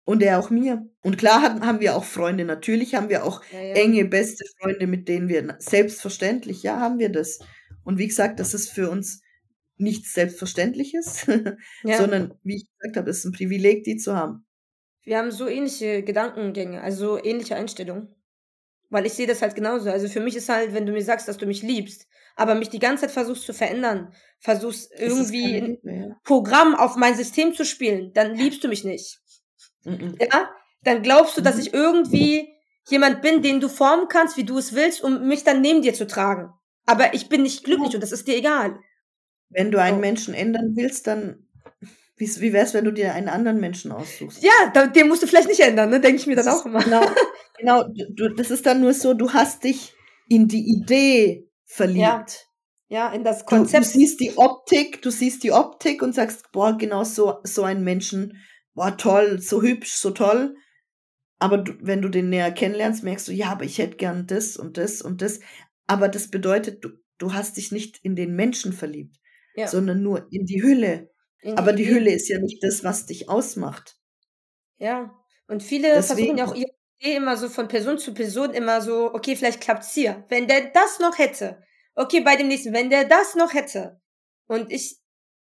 Und er auch mir. Und klar haben, haben wir auch Freunde. Natürlich haben wir auch ja, ja. enge, beste Freunde, mit denen wir selbstverständlich, ja, haben wir das. Und wie gesagt, das ist für uns nichts Selbstverständliches, ja. sondern, wie ich gesagt habe, es ist ein Privileg, die zu haben. Wir haben so ähnliche Gedankengänge, also so ähnliche Einstellungen. Weil ich sehe das halt genauso. Also für mich ist halt, wenn du mir sagst, dass du mich liebst, aber mich die ganze Zeit versuchst zu verändern, versuchst irgendwie ein Programm auf mein System zu spielen, dann liebst du mich nicht. Mhm. Ja, dann glaubst du, dass mhm. ich irgendwie jemand bin, den du formen kannst, wie du es willst, um mich dann neben dir zu tragen. Aber ich bin nicht glücklich und das ist dir egal. Wenn du einen Menschen ändern willst, dann wie, wie wär's, wenn du dir einen anderen Menschen aussuchst? Ja, den musst du vielleicht nicht ändern, ne? Denke ich mir dann auch immer. Genau, genau du, das ist dann nur so, du hast dich in die Idee verliebt. Ja. Ja, in das Konzept. Du, du, siehst die Optik, du siehst die Optik und sagst, boah, genau so, so ein Menschen, boah, toll, so hübsch, so toll. Aber du, wenn du den näher kennenlernst, merkst du, ja, aber ich hätte gern das und das und das. Aber das bedeutet, du, du hast dich nicht in den Menschen verliebt, ja. sondern nur in die Hülle. In aber die Hülle ist ja nicht das, was dich ausmacht. Ja, und viele Deswegen. versuchen ja auch ihre Idee immer so von Person zu Person immer so, okay, vielleicht klappt's hier. Wenn der das noch hätte, okay, bei dem nächsten, wenn der das noch hätte. Und ich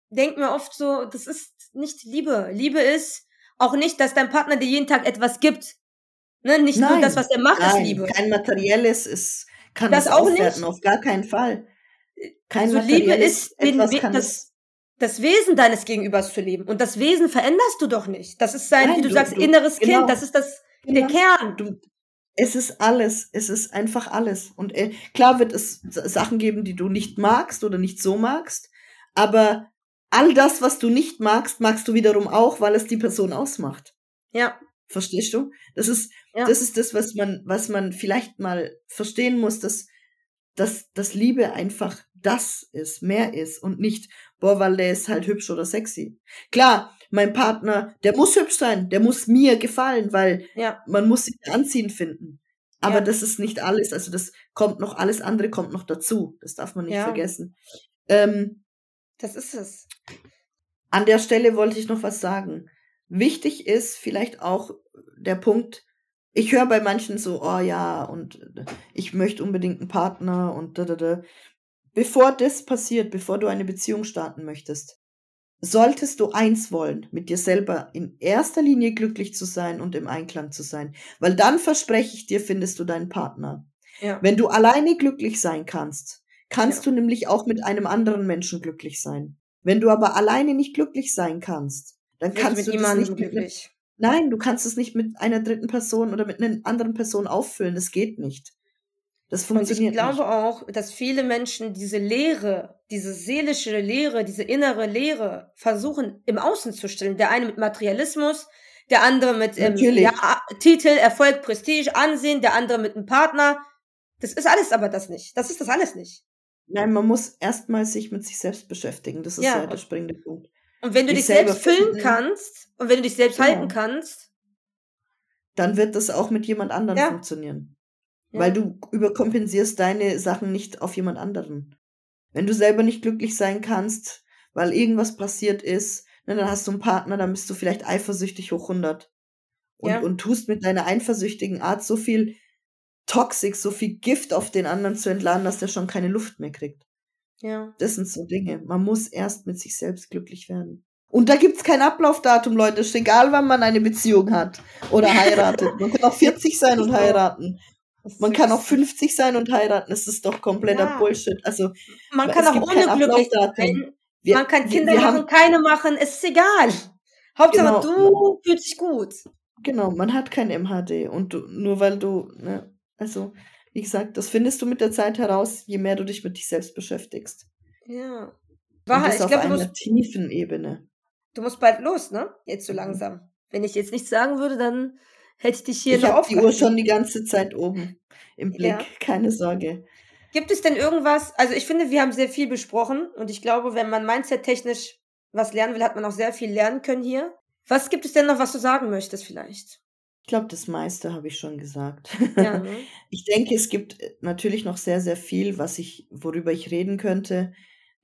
denke mir oft so, das ist nicht Liebe. Liebe ist auch nicht, dass dein Partner dir jeden Tag etwas gibt. Ne? Nicht nein, nur das, was er macht, nein, ist Liebe. Kein materielles ist, kann das, das auch nicht. auf gar keinen Fall. Kein so Liebe ist den, das, das Wesen deines Gegenübers zu leben. Und das Wesen veränderst du doch nicht. Das ist sein, Nein, wie du, du sagst, du, inneres genau, Kind. Das ist das, genau. der Kern. Du, es ist alles. Es ist einfach alles. Und äh, klar wird es Sachen geben, die du nicht magst oder nicht so magst. Aber all das, was du nicht magst, magst du wiederum auch, weil es die Person ausmacht. Ja. Verstehst du? Das ist, ja. das ist das, was man, was man vielleicht mal verstehen muss, dass, dass, dass Liebe einfach das ist, mehr ist und nicht, boah, weil der ist halt hübsch oder sexy. Klar, mein Partner, der muss hübsch sein, der muss mir gefallen, weil ja. man muss sich anziehen finden. Aber ja. das ist nicht alles, also das kommt noch, alles andere kommt noch dazu. Das darf man nicht ja. vergessen. Ähm, das ist es. An der Stelle wollte ich noch was sagen. Wichtig ist vielleicht auch der Punkt, ich höre bei manchen so, oh ja, und ich möchte unbedingt einen Partner und da, da, da. Bevor das passiert, bevor du eine Beziehung starten möchtest, solltest du eins wollen, mit dir selber in erster Linie glücklich zu sein und im Einklang zu sein. Weil dann verspreche ich dir, findest du deinen Partner. Ja. Wenn du alleine glücklich sein kannst, kannst ja. du nämlich auch mit einem anderen Menschen glücklich sein. Wenn du aber alleine nicht glücklich sein kannst, dann kannst du das nicht glücklich. Nein, du kannst es nicht mit einer dritten Person oder mit einer anderen Person auffüllen. Das geht nicht. Das funktioniert Und ich glaube nicht. auch, dass viele Menschen diese Leere, diese seelische Leere, diese innere Leere versuchen im Außen zu stillen. Der eine mit Materialismus, der andere mit ähm, ja, Titel, Erfolg, Prestige, Ansehen, der andere mit einem Partner. Das ist alles aber das nicht. Das ist das alles nicht. Nein, man muss erstmal sich mit sich selbst beschäftigen. Das ist ja, ja der springende Punkt. Und wenn du dich, selbst füllen kannst und wenn du dich selbst genau. halten kannst, dann wird das auch mit jemand anderem ja. funktionieren. Weil du überkompensierst deine Sachen nicht auf jemand anderen. Wenn du selber nicht glücklich sein kannst, weil irgendwas passiert ist, ne, dann hast du einen Partner, dann bist du vielleicht eifersüchtig hoch 100. Und, ja. und tust mit deiner eifersüchtigen Art so viel Toxik, so viel Gift auf den anderen zu entladen, dass der schon keine Luft mehr kriegt. Ja. Das sind so Dinge. Man muss erst mit sich selbst glücklich werden. Und da gibt's kein Ablaufdatum, Leute. Es ist egal, wann man eine Beziehung hat oder heiratet. Man kann auch 40 sein und heiraten. Man kann auch 50 sein und heiraten, das ist doch kompletter ja. Bullshit. Also man kann auch unglücklich sein. Wir, man kann Kinder wir, wir machen, haben, keine machen, es ist egal. Hauptsache genau, du fühlst dich gut. Genau, man hat kein MHD und du, nur weil du, ne, also wie gesagt, das findest du mit der Zeit heraus, je mehr du dich mit dich selbst beschäftigst. Ja. Wahrheit, ich glaube, auf einer tiefen Ebene. Du musst bald los, ne? Jetzt so mhm. langsam. Wenn ich jetzt nichts sagen würde, dann hätte ich dich hier ich noch die Uhr schon die ganze Zeit oben im Blick, ja. keine Sorge. Gibt es denn irgendwas, also ich finde, wir haben sehr viel besprochen und ich glaube, wenn man mindset-technisch was lernen will, hat man auch sehr viel lernen können hier. Was gibt es denn noch, was du sagen möchtest vielleicht? Ich glaube, das meiste habe ich schon gesagt. Ja, ne? Ich denke, es gibt natürlich noch sehr, sehr viel, was ich, worüber ich reden könnte.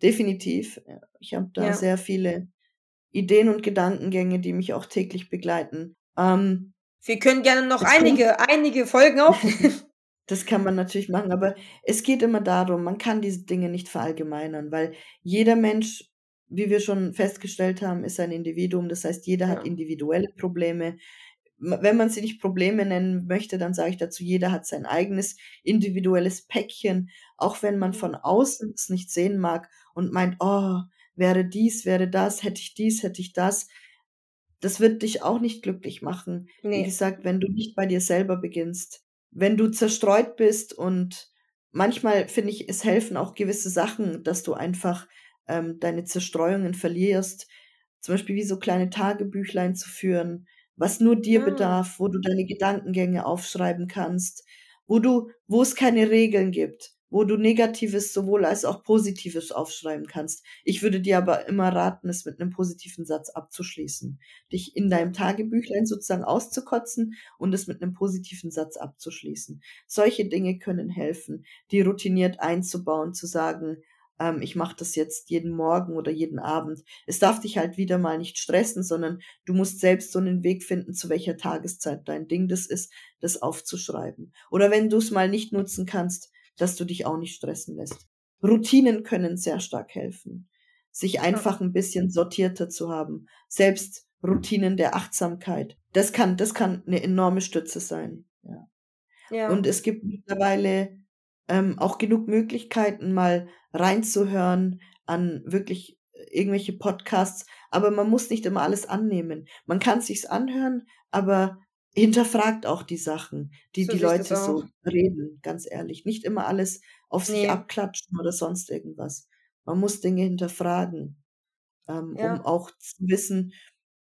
Definitiv. Ich habe da ja. sehr viele Ideen und Gedankengänge, die mich auch täglich begleiten. Ähm, wir können gerne noch einige, kann, einige Folgen aufnehmen. Das kann man natürlich machen, aber es geht immer darum, man kann diese Dinge nicht verallgemeinern, weil jeder Mensch, wie wir schon festgestellt haben, ist ein Individuum. Das heißt, jeder ja. hat individuelle Probleme. Wenn man sie nicht Probleme nennen möchte, dann sage ich dazu, jeder hat sein eigenes individuelles Päckchen, auch wenn man von außen es nicht sehen mag und meint, oh, wäre dies, wäre das, hätte ich dies, hätte ich das das wird dich auch nicht glücklich machen. Nee. Wie gesagt, wenn du nicht bei dir selber beginnst. Wenn du zerstreut bist und manchmal finde ich, es helfen auch gewisse Sachen, dass du einfach ähm, deine Zerstreuungen verlierst. Zum Beispiel wie so kleine Tagebüchlein zu führen, was nur dir ah. bedarf, wo du deine Gedankengänge aufschreiben kannst, wo du, wo es keine Regeln gibt, wo du Negatives sowohl als auch Positives aufschreiben kannst. Ich würde dir aber immer raten, es mit einem positiven Satz abzuschließen. Dich in deinem Tagebüchlein sozusagen auszukotzen und es mit einem positiven Satz abzuschließen. Solche Dinge können helfen, die routiniert einzubauen, zu sagen, ähm, ich mache das jetzt jeden Morgen oder jeden Abend. Es darf dich halt wieder mal nicht stressen, sondern du musst selbst so einen Weg finden, zu welcher Tageszeit dein Ding das ist, das aufzuschreiben. Oder wenn du es mal nicht nutzen kannst, dass du dich auch nicht stressen lässt. Routinen können sehr stark helfen, sich einfach ein bisschen sortierter zu haben. Selbst Routinen der Achtsamkeit. Das kann, das kann eine enorme Stütze sein. Ja. ja. Und es gibt mittlerweile ähm, auch genug Möglichkeiten, mal reinzuhören an wirklich irgendwelche Podcasts, aber man muss nicht immer alles annehmen. Man kann sich's anhören, aber hinterfragt auch die Sachen, die so die Leute so reden, ganz ehrlich. Nicht immer alles auf nee. sich abklatschen oder sonst irgendwas. Man muss Dinge hinterfragen, ähm, ja. um auch zu wissen,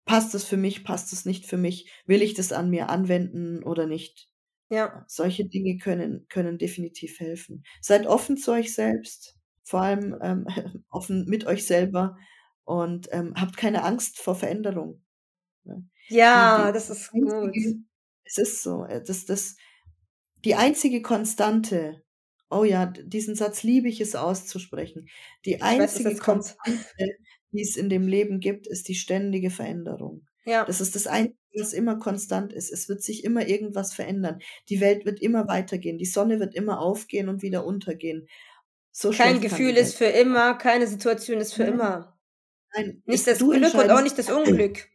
passt es für mich, passt es nicht für mich, will ich das an mir anwenden oder nicht. Ja. Solche Dinge können, können definitiv helfen. Seid offen zu euch selbst, vor allem ähm, offen mit euch selber und ähm, habt keine Angst vor Veränderung. Ja, die, das ist gut. Es ist so, äh, das, das, die einzige Konstante, oh ja, diesen Satz liebe ich es auszusprechen. Die ich einzige weiß, Konstante, die es in dem Leben gibt, ist die ständige Veränderung. Ja. Das ist das Einzige, was immer konstant ist. Es wird sich immer irgendwas verändern. Die Welt wird immer weitergehen. Die Sonne wird immer aufgehen und wieder untergehen. So Kein Gefühl ist für immer, keine Situation ist für Nein. immer. Nein, nicht das Glück und auch nicht das Unglück.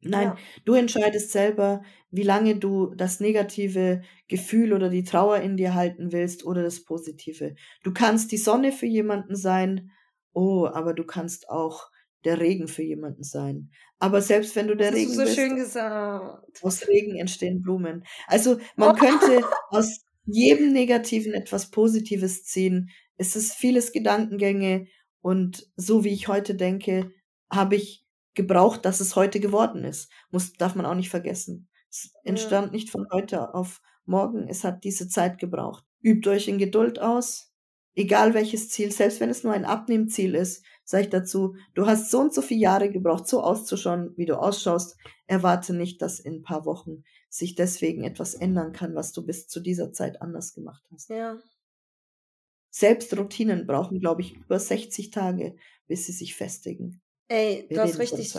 Nein, ja. du entscheidest selber, wie lange du das negative Gefühl oder die Trauer in dir halten willst oder das positive. Du kannst die Sonne für jemanden sein, oh, aber du kannst auch der Regen für jemanden sein. Aber selbst wenn du der Regen so bist, schön gesagt. aus Regen entstehen Blumen. Also man oh. könnte aus jedem Negativen etwas Positives ziehen. Es ist vieles Gedankengänge und so wie ich heute denke, habe ich gebraucht, dass es heute geworden ist. Muss, darf man auch nicht vergessen. Es entstand ja. nicht von heute auf morgen. Es hat diese Zeit gebraucht. Übt euch in Geduld aus. Egal welches Ziel, selbst wenn es nur ein Abnehmziel ist, sage ich dazu, du hast so und so viele Jahre gebraucht, so auszuschauen, wie du ausschaust. Erwarte nicht, dass in ein paar Wochen sich deswegen etwas ändern kann, was du bis zu dieser Zeit anders gemacht hast. Ja. Selbst Routinen brauchen, glaube ich, über 60 Tage, bis sie sich festigen. Ey, Wir du hast richtig,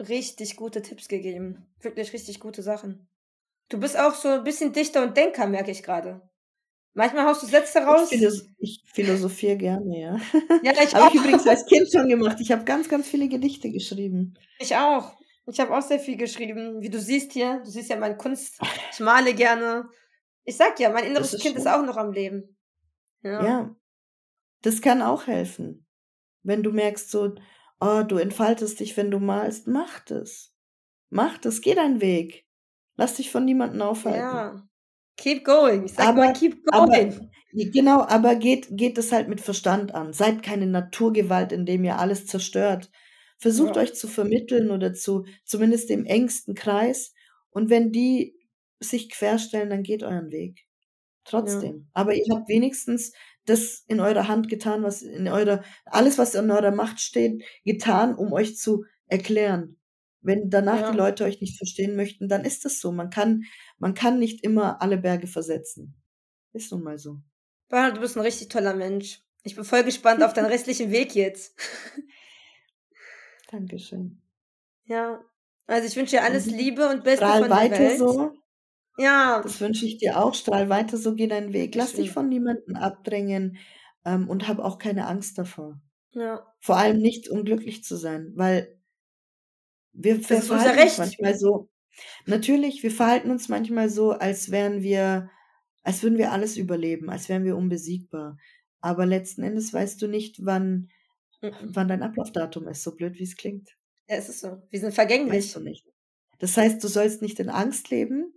richtig gute Tipps gegeben. Wirklich richtig gute Sachen. Du bist auch so ein bisschen Dichter und Denker, merke ich gerade. Manchmal haust du Sätze raus. Ich, philosoph ich philosophiere gerne, ja. Ja, ich habe ich übrigens als Kind schon gemacht. Ich habe ganz, ganz viele Gedichte geschrieben. Ich auch. Ich habe auch sehr viel geschrieben. Wie du siehst hier, du siehst ja meine Kunst. Ich male gerne. Ich sag ja, mein inneres ist Kind schön. ist auch noch am Leben. Ja. ja. Das kann auch helfen. Wenn du merkst, so, Oh, du entfaltest dich, wenn du malst. Mach das. Mach das. Geh deinen Weg. Lass dich von niemandem aufhalten. Ja. Keep going. Sag aber, mal, keep going. Aber, genau, aber geht, geht es halt mit Verstand an. Seid keine Naturgewalt, indem ihr alles zerstört. Versucht ja. euch zu vermitteln oder zu, zumindest dem engsten Kreis. Und wenn die sich querstellen, dann geht euren Weg. Trotzdem. Ja. Aber ihr habt wenigstens das in eurer Hand getan, was in eurer, alles, was in eurer Macht steht, getan, um euch zu erklären. Wenn danach ja. die Leute euch nicht verstehen möchten, dann ist das so. Man kann, man kann nicht immer alle Berge versetzen. Ist nun mal so. Bernhard, du bist ein richtig toller Mensch. Ich bin voll gespannt auf deinen restlichen Weg jetzt. Dankeschön. Ja. Also ich wünsche dir alles Liebe und Beste Strahl von der weiter Welt. so. Ja. Das wünsche ich dir auch. Strahl weiter, so geh deinen Weg. Lass dich von niemandem abdrängen ähm, und hab auch keine Angst davor. Ja. Vor allem nicht unglücklich zu sein, weil wir, wir das verhalten uns manchmal so. Natürlich, wir verhalten uns manchmal so, als wären wir, als würden wir alles überleben, als wären wir unbesiegbar. Aber letzten Endes weißt du nicht, wann, mhm. wann dein Ablaufdatum ist, so blöd wie es klingt. Ja, es ist so. Wir sind vergänglich. Weißt du nicht. Das heißt, du sollst nicht in Angst leben,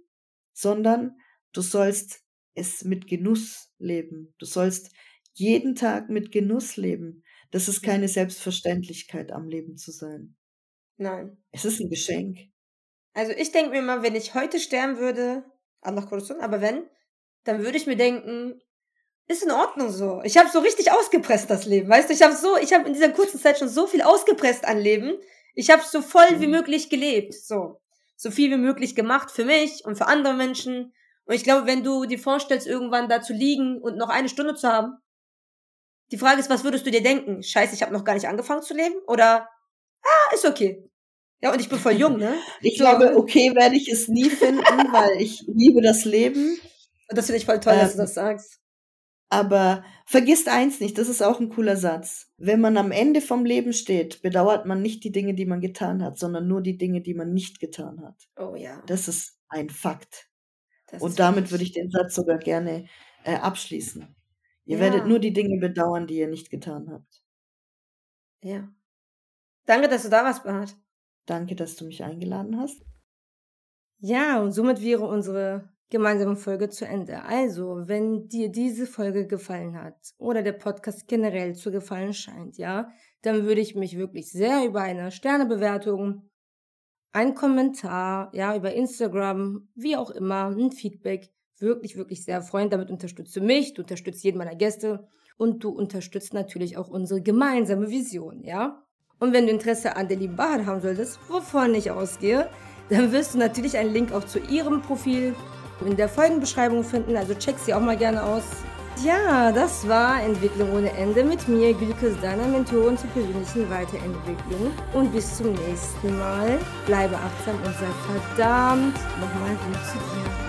sondern du sollst es mit Genuss leben. Du sollst jeden Tag mit Genuss leben. Das ist keine Selbstverständlichkeit am Leben zu sein. Nein. Es ist ein Geschenk. Also ich denke mir mal, wenn ich heute sterben würde, Allah Korruption, aber wenn, dann würde ich mir denken, ist in Ordnung so. Ich habe so richtig ausgepresst das Leben, weißt du? Ich habe so, ich habe in dieser kurzen Zeit schon so viel ausgepresst an Leben. Ich habe so voll wie mhm. möglich gelebt, so so viel wie möglich gemacht für mich und für andere Menschen. Und ich glaube, wenn du dir vorstellst, irgendwann da zu liegen und noch eine Stunde zu haben, die Frage ist, was würdest du dir denken? Scheiße, ich habe noch gar nicht angefangen zu leben? Oder, ah, ist okay. Ja, und ich bin voll jung, ne? Ich glaube, okay werde ich es nie finden, weil ich liebe das Leben. Und das finde ich voll toll, ähm, dass du ähm, das sagst. Aber vergisst eins nicht, das ist auch ein cooler Satz. Wenn man am Ende vom Leben steht, bedauert man nicht die Dinge, die man getan hat, sondern nur die Dinge, die man nicht getan hat. Oh ja. Das ist ein Fakt. Das Und damit würde ich den Satz sogar gerne äh, abschließen. Ihr ja. werdet nur die Dinge bedauern, die ihr nicht getan habt. Ja. Danke, dass du da warst, Bart. Danke, dass du mich eingeladen hast. Ja, und somit wäre unsere gemeinsame Folge zu Ende. Also, wenn dir diese Folge gefallen hat oder der Podcast generell zu gefallen scheint, ja, dann würde ich mich wirklich sehr über eine Sternebewertung, ein Kommentar, ja, über Instagram, wie auch immer, ein Feedback, wirklich, wirklich sehr freuen. Damit unterstützt du mich, du unterstützt jeden meiner Gäste und du unterstützt natürlich auch unsere gemeinsame Vision, ja. Und wenn du Interesse an der lieben Bahad haben solltest, wovon ich ausgehe, dann wirst du natürlich einen Link auch zu ihrem Profil in der Folgenbeschreibung finden, also check sie auch mal gerne aus. Ja, das war Entwicklung ohne Ende mit mir, Gülke, deiner Mentorin zur persönlichen Weiterentwicklung. Und bis zum nächsten Mal. Bleibe achtsam und sei verdammt nochmal gut zu dir.